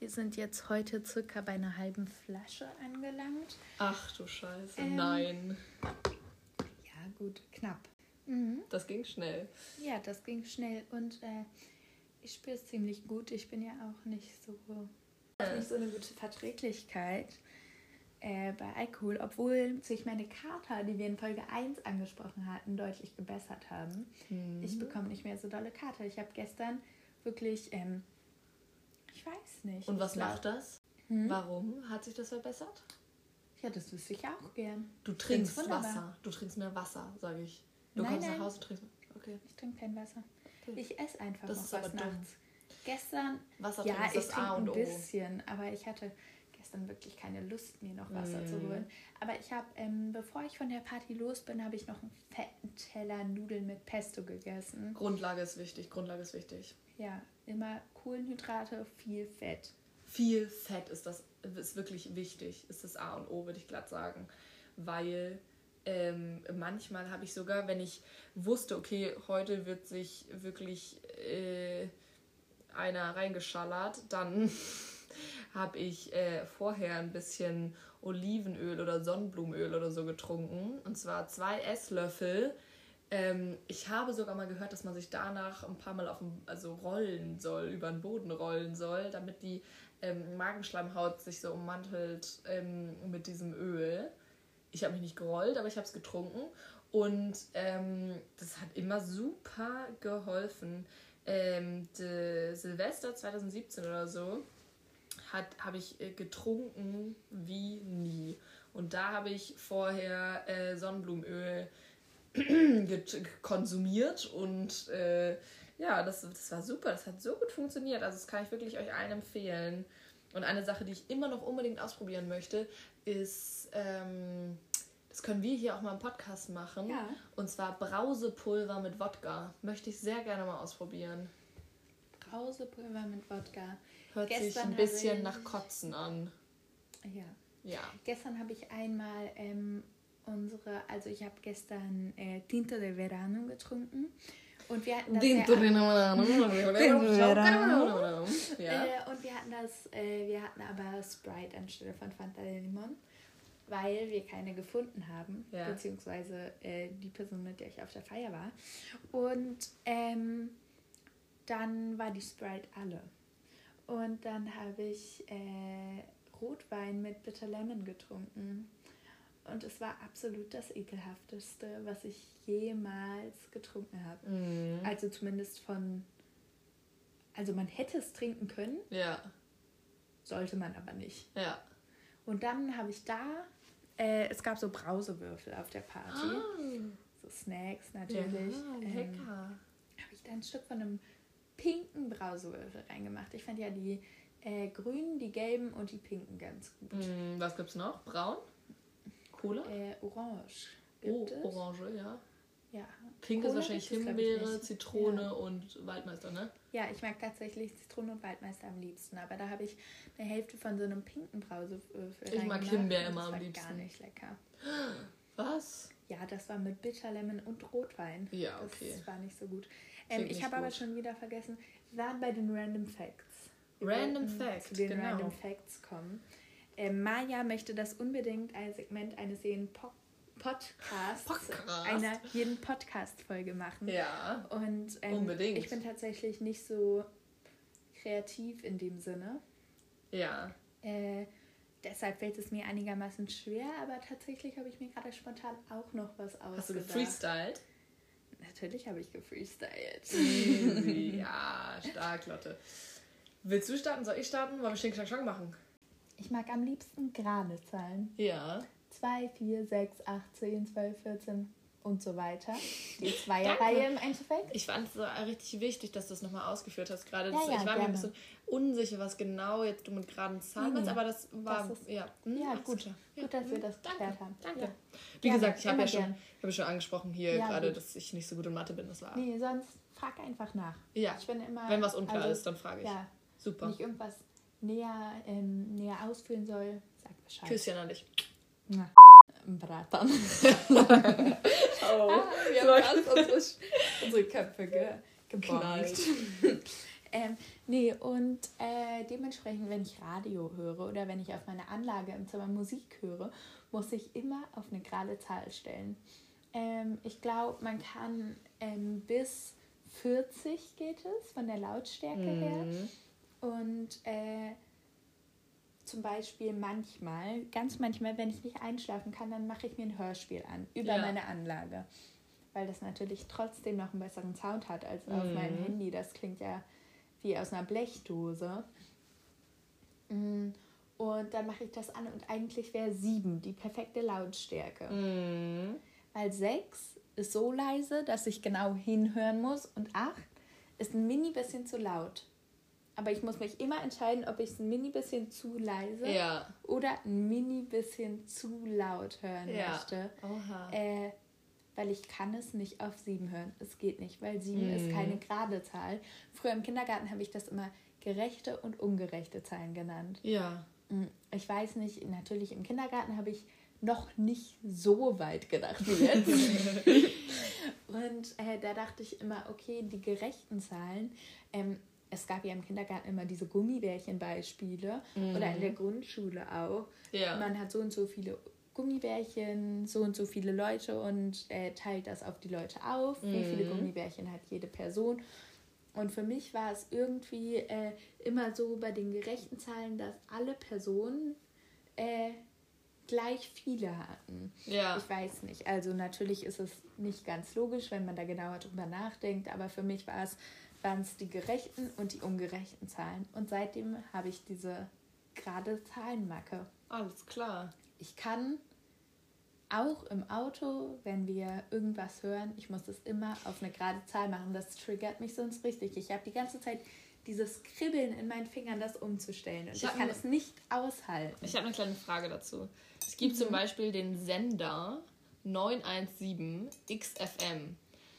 wir sind jetzt heute circa bei einer halben Flasche angelangt. Ach du Scheiße, ähm, nein. Ja, gut, knapp. Mhm. Das ging schnell. Ja, das ging schnell und äh, ich spüre es ziemlich gut. Ich bin ja auch nicht so, äh. nicht so eine gute Verträglichkeit äh, bei Alkohol, obwohl sich meine Kater, die wir in Folge 1 angesprochen hatten, deutlich gebessert haben. Mhm. Ich bekomme nicht mehr so dolle Kater. Ich habe gestern wirklich, ähm, ich weiß nicht. Und was macht das? Hm? Warum hat sich das verbessert? Ja, das wüsste ich auch gern. Du trinkst Wasser. Du trinkst mehr Wasser, sage ich. Du nein, kommst nein. nach Hause und trinkst. Okay. Ich trinke kein Wasser. Ich esse einfach das noch was nachts. Gestern, Wasser ja, ich trinke ein bisschen, aber ich hatte gestern wirklich keine Lust, mir noch Wasser mm. zu holen. Aber ich habe, ähm, bevor ich von der Party los bin, habe ich noch einen fetten Teller Nudeln mit Pesto gegessen. Grundlage ist wichtig, Grundlage ist wichtig. Ja, immer Kohlenhydrate, viel Fett. Viel Fett ist das, ist wirklich wichtig, ist das A und O, würde ich glatt sagen. Weil ähm, manchmal habe ich sogar, wenn ich wusste, okay, heute wird sich wirklich äh, einer reingeschallert, dann habe ich äh, vorher ein bisschen Olivenöl oder Sonnenblumenöl oder so getrunken. Und zwar zwei Esslöffel. Ähm, ich habe sogar mal gehört, dass man sich danach ein paar Mal auf dem, also rollen soll, über den Boden rollen soll, damit die ähm, Magenschleimhaut sich so ummantelt ähm, mit diesem Öl ich habe mich nicht gerollt, aber ich habe es getrunken. Und ähm, das hat immer super geholfen. Ähm, Silvester 2017 oder so habe ich äh, getrunken wie nie. Und da habe ich vorher äh, Sonnenblumenöl konsumiert und äh, ja, das, das war super. Das hat so gut funktioniert. Also das kann ich wirklich euch allen empfehlen. Und eine Sache, die ich immer noch unbedingt ausprobieren möchte, ist, ähm, das können wir hier auch mal im Podcast machen. Ja. Und zwar Brausepulver mit Wodka. Möchte ich sehr gerne mal ausprobieren. Brausepulver mit Wodka. Hört Gestern sich ein bisschen nach Kotzen an. Ja. Ja. Gestern habe ich einmal ähm, unsere, also ich habe gestern äh, Tinto de Verano getrunken. Und wir hatten das Tinto de Verano. ja. Äh, und wir hatten das, äh, wir hatten aber Sprite anstelle von Fanta de Limon weil wir keine gefunden haben, ja. beziehungsweise äh, die Person, mit der ich auf der Feier war. Und ähm, dann war die Sprite alle. Und dann habe ich äh, Rotwein mit Bitter Lemon getrunken. Und es war absolut das ekelhafteste, was ich jemals getrunken habe. Mhm. Also zumindest von. Also man hätte es trinken können. Ja. Sollte man aber nicht. Ja. Und dann habe ich da äh, es gab so Brausewürfel auf der Party. Ah. So Snacks natürlich. Ja, lecker. Ähm, habe ich da ein Stück von einem pinken Brausewürfel reingemacht. Ich fand ja die äh, grünen, die gelben und die pinken ganz gut. Mm, was gibt's noch? Braun? Cola? Äh, orange. Oh, Gibt es? Orange, ja. Ja. Pink Cola ist wahrscheinlich Himbeere. Zitrone Ja. und Waldmeister, ne? Ja, ich mag tatsächlich Zitrone und Waldmeister am liebsten, aber da habe ich eine Hälfte von so einem pinken Brausewürfel Ich mag reingemacht Himbeer und immer das am war liebsten. gar nicht lecker. Was? Ja, das war mit Bitterlemon und Rotwein. Ja, okay. Das war nicht so gut. Ähm, ich habe aber schon wieder vergessen, wir waren bei den Random Facts. Random wollten Fact, Zu den genau. Random Facts kommen. Ähm, Maja möchte das unbedingt als Segment eines jeden po Podcasts, Podcast. einer jeden Podcast-Folge machen. Ja. Und ähm, Unbedingt. ich bin tatsächlich nicht so kreativ in dem Sinne. Ja. Äh, deshalb fällt es mir einigermaßen schwer, aber tatsächlich habe ich mir gerade spontan auch noch was ausgedacht. Hast du gefreestylt? Natürlich habe ich gefreestylt. Easy. ja, stark, Lotte. Willst du starten? Soll ich starten? Wollen wir Schnick, Schnack, Schnack machen? Ich mag am liebsten gerade Zahlen. Ja. 2, 4, 6, 8, 10, 12, 14 und so weiter. Die Zweierreihe im Endeffekt. Ich fand es so richtig wichtig, dass du es nochmal ausgeführt hast. Gerade Ja, ja, ich war mir ein bisschen unsicher, was genau jetzt du mit geraden Zahlen meinst, nee. aber das war Das ist- ja, hm, Ja, gut. klar. Gut, dass wir das danke, geklärt haben. Danke. Wie Gerne, gesagt, ich habe ja schon, habe schon angesprochen hier gerade, gut. dass ich nicht so gut in Mathe bin. Das war. Nee, sonst frag einfach nach. Ja. Ich bin immer. Wenn was unklar also, ist, dann frage ich. Ja, Super. wenn ich irgendwas näher, ähm, näher ausführen soll, sag Bescheid. Küsschen an dich. Ja. Bratan. Oh, wir haben ganz unsere, unsere Köpfe ge gebongt. ähm, nee, und äh, dementsprechend, wenn ich Radio höre oder wenn ich auf meiner Anlage im Zimmer Musik höre, muss ich immer auf eine gerade Zahl stellen. Ähm, ich glaube, man kann ähm, bis 40 geht es von der Lautstärke her. Mhm. Und äh, zum Beispiel manchmal, ganz manchmal, wenn ich nicht einschlafen kann, dann mache ich mir ein Hörspiel an über Ja. meine Anlage. Weil das natürlich trotzdem noch einen besseren Sound hat als auf Mhm. meinem Handy. Das klingt ja wie aus einer Blechdose. Mm, Und dann mache ich das an und eigentlich wäre sieben die perfekte Lautstärke. Mhm. Weil 6 ist so leise, dass ich genau hinhören muss und 8 ist ein mini bisschen zu laut. Aber ich muss mich immer entscheiden, ob ich es ein mini bisschen zu leise Ja. oder ein mini bisschen zu laut hören Ja. möchte. Oha. Äh, weil ich kann es nicht auf 7 hören. Es geht nicht, weil 7 ist Mhm. keine gerade Zahl. Früher im Kindergarten habe ich das immer gerechte und ungerechte Zahlen genannt. Ja. Mm, Ich weiß nicht, natürlich im Kindergarten habe ich noch nicht so weit gedacht wie jetzt. Und äh, da dachte ich immer, okay, die gerechten Zahlen, ähm, es gab ja im Kindergarten immer diese Gummibärchenbeispiele oder in der Grundschule auch. Ja. Man hat so und so viele Gummibärchen, so und so viele Leute und äh, teilt das auf die Leute auf. Wie viele Gummibärchen hat jede Person? Und für mich war es irgendwie äh, immer so bei den gerechten Zahlen, dass alle Personen äh, gleich viele hatten. Ja. Ich weiß nicht. Also natürlich ist es nicht ganz logisch, wenn man da genauer drüber nachdenkt, aber für mich war es, waren es die gerechten und die ungerechten Zahlen. Und seitdem habe ich diese gerade Zahlenmacke. Alles klar. Ich kann auch im Auto, wenn wir irgendwas hören, ich muss das immer auf eine gerade Zahl machen. Das triggert mich sonst richtig. Ich habe die ganze Zeit dieses Kribbeln in meinen Fingern, das umzustellen. Und Ich ich, kann ne- es nicht aushalten. Ich habe eine kleine Frage dazu. Es gibt Mhm. zum Beispiel den Sender 917 XFM.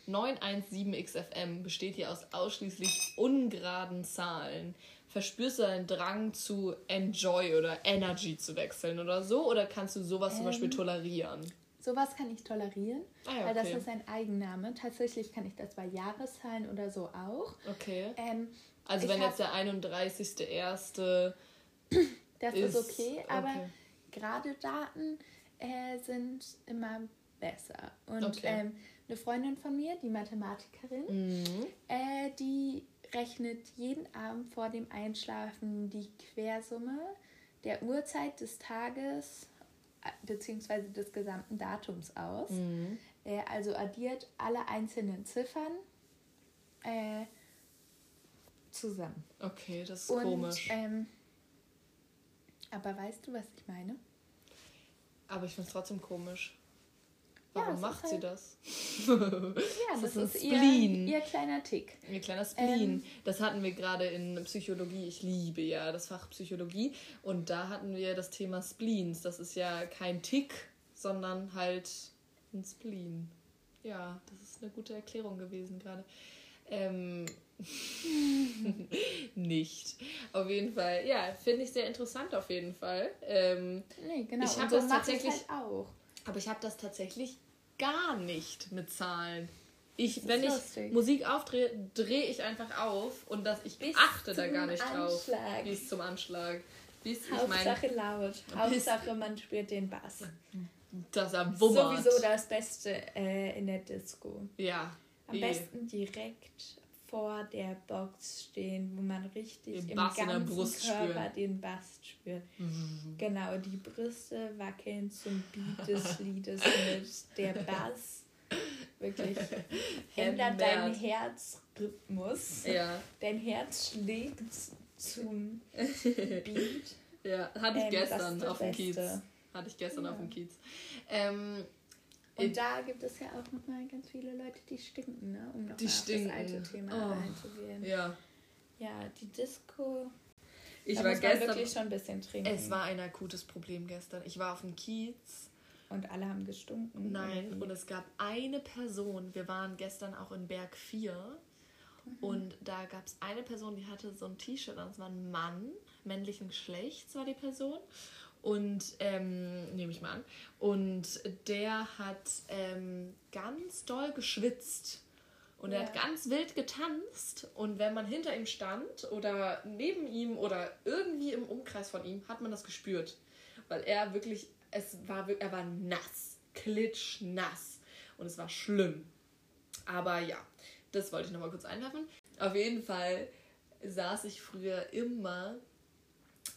917 XFM besteht hier aus ausschließlich ungeraden Zahlen. Verspürst du einen Drang zu Enjoy oder Energy zu wechseln oder so? Oder kannst du sowas zum Beispiel tolerieren? Sowas kann ich tolerieren, Ah ja, weil das okay. ist ein Eigenname. Tatsächlich kann ich das bei Jahreszahlen oder so auch. Okay. Ähm, Also wenn jetzt der 31.01. Das Ist- ist okay, aber okay. gerade Daten äh, sind immer besser. Und Okay. ähm, eine Freundin von mir, die Mathematikerin, Mhm. äh, die rechnet jeden Abend vor dem Einschlafen die Quersumme der Uhrzeit des Tages äh, beziehungsweise des gesamten Datums aus. Mhm. Äh, also addiert alle einzelnen Ziffern äh, zusammen. Okay, das ist Und, komisch. Ähm, aber weißt du, was ich meine? Aber ich finde es trotzdem komisch. Warum macht halt sie das? ja, das, ist, ihr, ihr kleiner Tick. Ihr kleiner Spleen. Ähm, das hatten wir gerade in Psychologie. Ich liebe ja das Fach Psychologie. Und da hatten wir das Thema Spleens. Das ist ja kein Tick, sondern halt ein Spleen. Ja, das ist eine gute Erklärung gewesen gerade. Ähm, nicht. Auf jeden Fall. Ja, finde ich sehr interessant auf jeden Fall. Ähm, nee, genau. Ich habe so das tatsächlich halt auch. Aber ich habe das tatsächlich gar nicht mit Zahlen. Ich, wenn ich. Musik aufdrehe, drehe ich einfach auf und das, ich bis achte da gar nicht Anschlag. drauf. Bis zum Anschlag. Bis, Hauptsache ich mein, laut. Hauptsache man spürt den Bass. Er wummert. Sowieso das Beste äh, in der Disco. Ja. Am eh. besten direkt vor der Box stehen, wo man richtig den Bass im ganzen Körper spüren. den Bass spürt. Mhm. Genau, die Brüste wackeln zum Beat des Liedes mit. Der Bass wirklich ändert deinen Herzrhythmus. Ja. Dein Herz schlägt zum Beat. Ja, hatte ich ähm, gestern auf dem Kiez. Hatte ich gestern ja. auf dem Kiez. Ähm, und da gibt es ja auch nochmal ganz viele Leute, die stinken, ne? um nochmal auf das alte Thema oh. einzugehen. Ja. Ja, die Disco. Ich war gestern wirklich schon ein bisschen trinken. Es war ein akutes Problem gestern. Ich war auf dem Kiez. Und alle haben gestunken. Nein, irgendwie. und es gab eine Person. Wir waren gestern auch in Berg 4. Mhm. Und da gab es eine Person, die hatte so ein T-Shirt und es war ein Mann, männlichen Geschlechts war die Person. Und ähm, nehme ich mal an. Und der hat ähm, ganz doll geschwitzt. Und ja. er hat ganz wild getanzt. Und wenn man hinter ihm stand oder neben ihm oder irgendwie im Umkreis von ihm, hat man das gespürt. Weil er wirklich, es war, er war nass, klitschnass. Und es war schlimm. Aber ja, das wollte ich nochmal kurz einwerfen. Auf jeden Fall saß ich früher immer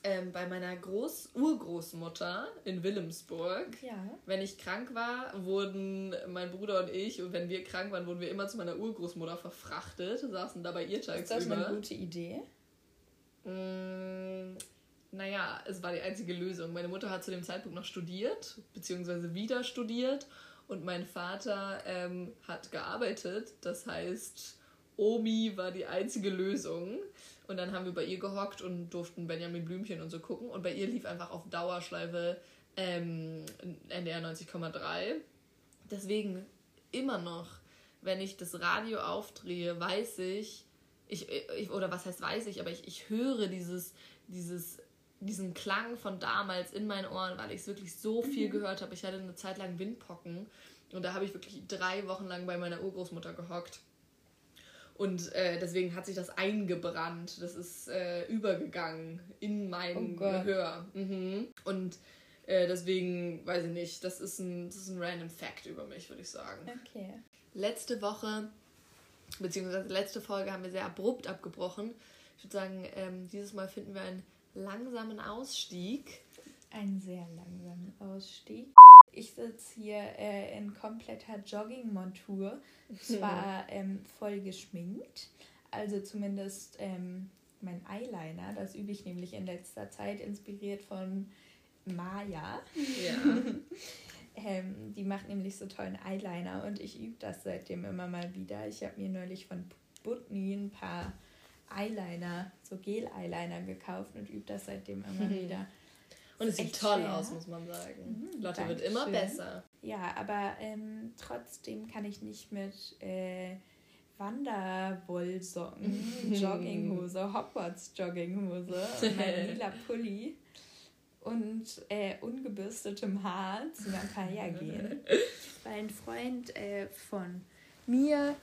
ähm, bei meiner Groß Urgroßmutter in Wilhelmsburg. Ja. Wenn ich krank war, wurden mein Bruder und ich, und wenn wir krank waren, wurden wir immer zu meiner Urgroßmutter verfrachtet, saßen da bei ihr tagsüber. Ist das eine gute Idee? Mm, naja, es war die einzige Lösung. Meine Mutter hat zu dem Zeitpunkt noch studiert, beziehungsweise wieder studiert. Und mein Vater ähm, hat gearbeitet. Das heißt, Omi war die einzige Lösung. Und dann haben wir bei ihr gehockt und durften Benjamin Blümchen und so gucken. Und bei ihr lief einfach auf Dauerschleife ähm, NDR 90,3. Deswegen immer noch, wenn ich das Radio aufdrehe, weiß ich, ich, ich oder was heißt weiß ich, aber ich, ich höre dieses, dieses, diesen Klang von damals in meinen Ohren, weil ich es wirklich so viel mhm. gehört habe. Ich hatte eine Zeit lang Windpocken und da habe ich wirklich drei Wochen lang bei meiner Urgroßmutter gehockt und äh, deswegen hat sich das eingebrannt. Das ist äh, übergegangen in mein oh Gehör. Mhm. Und äh, deswegen, weiß ich nicht, das ist, ein, das ist ein random Fact über mich, würde ich sagen. Okay. Letzte Woche, beziehungsweise letzte Folge haben wir sehr abrupt abgebrochen. Ich würde sagen, ähm, dieses Mal finden wir einen langsamen Ausstieg. Einen sehr langsamen Ausstieg. Ich sitze hier äh, in kompletter Jogging-Montur. Zwar ähm, voll geschminkt, also zumindest ähm, mein Eyeliner, das übe ich nämlich in letzter Zeit, inspiriert von Maya. Ja. ähm, die macht nämlich so tollen Eyeliner und ich übe das seitdem immer mal wieder. Ich habe mir neulich von Butni ein paar Eyeliner, so Gel-Eyeliner gekauft und übe das seitdem immer wieder. Und es sieht toll schwer. aus, muss man sagen. Mhm, Lotte wird immer besser. Ja, aber ähm, trotzdem kann ich nicht mit äh, Wanderwollsocken, Jogginghose, Hogwarts Jogginghose und meinem lila Pulli und äh, ungebürstetem Haar zu Vampire gehen. Weil ein Freund äh, von mir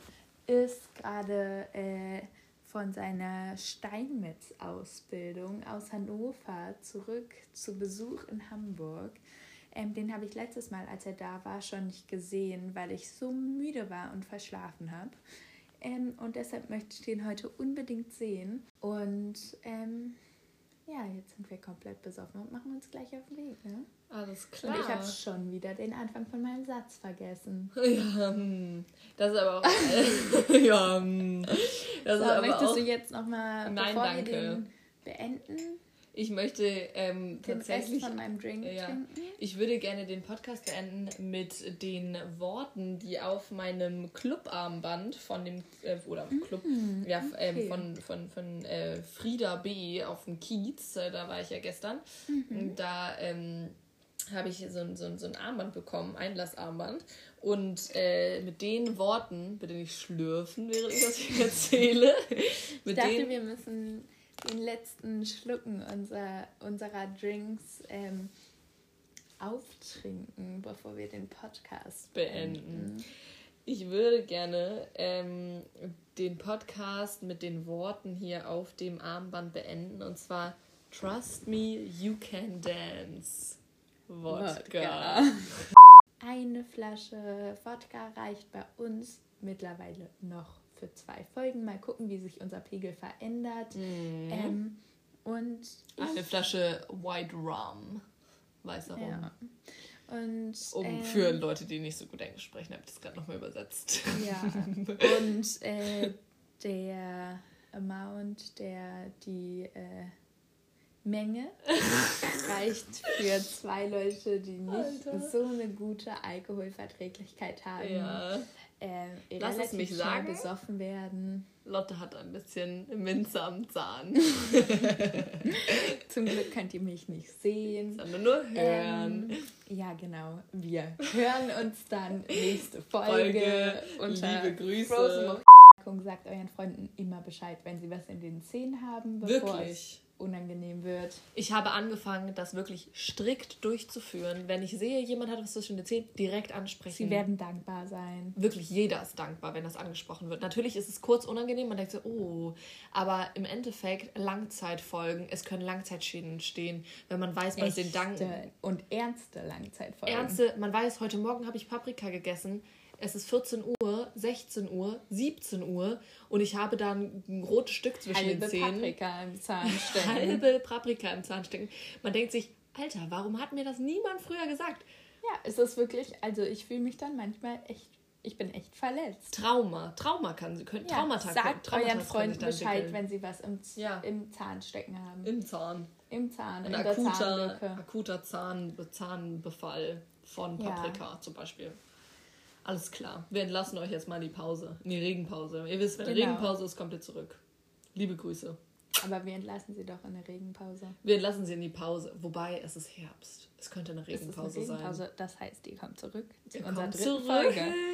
ist gerade äh, von seiner Steinmetz-Ausbildung aus Hannover zurück zu Besuch in Hamburg. Ähm, den habe ich letztes Mal, als er da war, schon nicht gesehen, weil ich so müde war und verschlafen habe. Ähm, und deshalb möchte ich den heute unbedingt sehen. Und ähm, ja, jetzt sind wir komplett besoffen und machen uns gleich auf den Weg. Ne? Alles klar. Und ich habe schon wieder den Anfang von meinem Satz vergessen. Ja, hm. das ist aber auch. ja, hm. das so, ist aber möchtest auch... du jetzt nochmal, bevor danke. wir den beenden? Ich möchte ähm, Den tatsächlich. Rest von meinem Drink ja, trinken. ich würde gerne den Podcast beenden mit den Worten, die auf meinem Clubarmband von dem äh, oder Club ja f- ähm, Mm, okay. von von von äh, Frieda B auf dem Kiez. Äh, da war ich ja gestern. Mhm. Da ähm, habe ich so, ein- so, ein- so ein Armband bekommen, Einlassarmband. Und äh, mit den Worten, bitte nicht schlürfen, während ich das hier erzähle. Ich dachte, wir müssen den letzten Schlucken unser, unserer Drinks ähm, auftrinken, bevor wir den Podcast beenden. Ich würde gerne ähm, den Podcast mit den Worten hier auf dem Armband beenden. Und zwar Trust me, you can dance. Wodka. Eine Flasche Wodka reicht bei uns mittlerweile noch für zwei Folgen. Mal gucken, wie sich unser Pegel verändert. Ähm, und Eine Flasche White Rum. Weißer Rum. ja. Und Um, ähm, für Leute, die nicht so gut Englisch sprechen, habe ich das gerade nochmal übersetzt. Ja. Und äh, der Amount, der die äh, Menge reicht für zwei Leute, die nicht Alter. so eine gute Alkoholverträglichkeit haben. Ja. Äh, Lass es mich sagen. besoffen werden. Lotte hat ein bisschen Minze am Zahn. Zum Glück könnt ihr mich nicht sehen. Sondern nur hören. Ähm, ja, genau. Wir hören uns dann nächste Folge. Folge. unter Liebe Grüße. Sagt euren Freunden immer Bescheid, wenn sie was in den Zähnen haben, bevor Wirklich. Unangenehm wird. Ich habe angefangen, das wirklich strikt durchzuführen. Wenn ich sehe, jemand hat was zwischen den Zähnen, direkt ansprechen. Sie werden dankbar sein. Wirklich jeder ist dankbar, wenn das angesprochen wird. Natürlich ist es kurz unangenehm, man denkt so, oh, aber im Endeffekt Langzeitfolgen, es können Langzeitschäden entstehen, wenn man weiß, was den Dank. Und ernste Langzeitfolgen. Ernste, man weiß, heute Morgen habe ich Paprika gegessen. Es ist 14 Uhr, 16 Uhr, 17 Uhr und ich habe da ein, rotes Stück zwischen Halbe den Zähnen. Paprika im Zahn stecken. Halbe Paprika im Zahn stecken. Man denkt sich, Alter, warum hat mir das niemand früher gesagt? Ja, es ist wirklich, also ich fühle mich dann manchmal echt, ich bin echt verletzt. Trauma. Trauma kann sie können. Ja, Traumata sagt Traumata euren können Freunden Bescheid, wenn sie was im, Ja. im Zahn stecken haben. Im Zahn. Im Zahn, Ein akuter, akuter Zahn, Zahnbefall von Ja. Paprika zum Beispiel. Alles klar. Wir entlassen euch jetzt mal in die Pause. In die Regenpause. Ihr wisst, wenn Genau. Regenpause ist, kommt ihr zurück. Liebe Grüße. Aber wir entlassen sie doch in der Regenpause. Wir entlassen sie in die Pause. Wobei, es ist Herbst. Es könnte eine Es ist eine Regenpause sein. Regenpause, das heißt, die kommt zurück zu Ihr unserer kommt dritten zurück. Folge.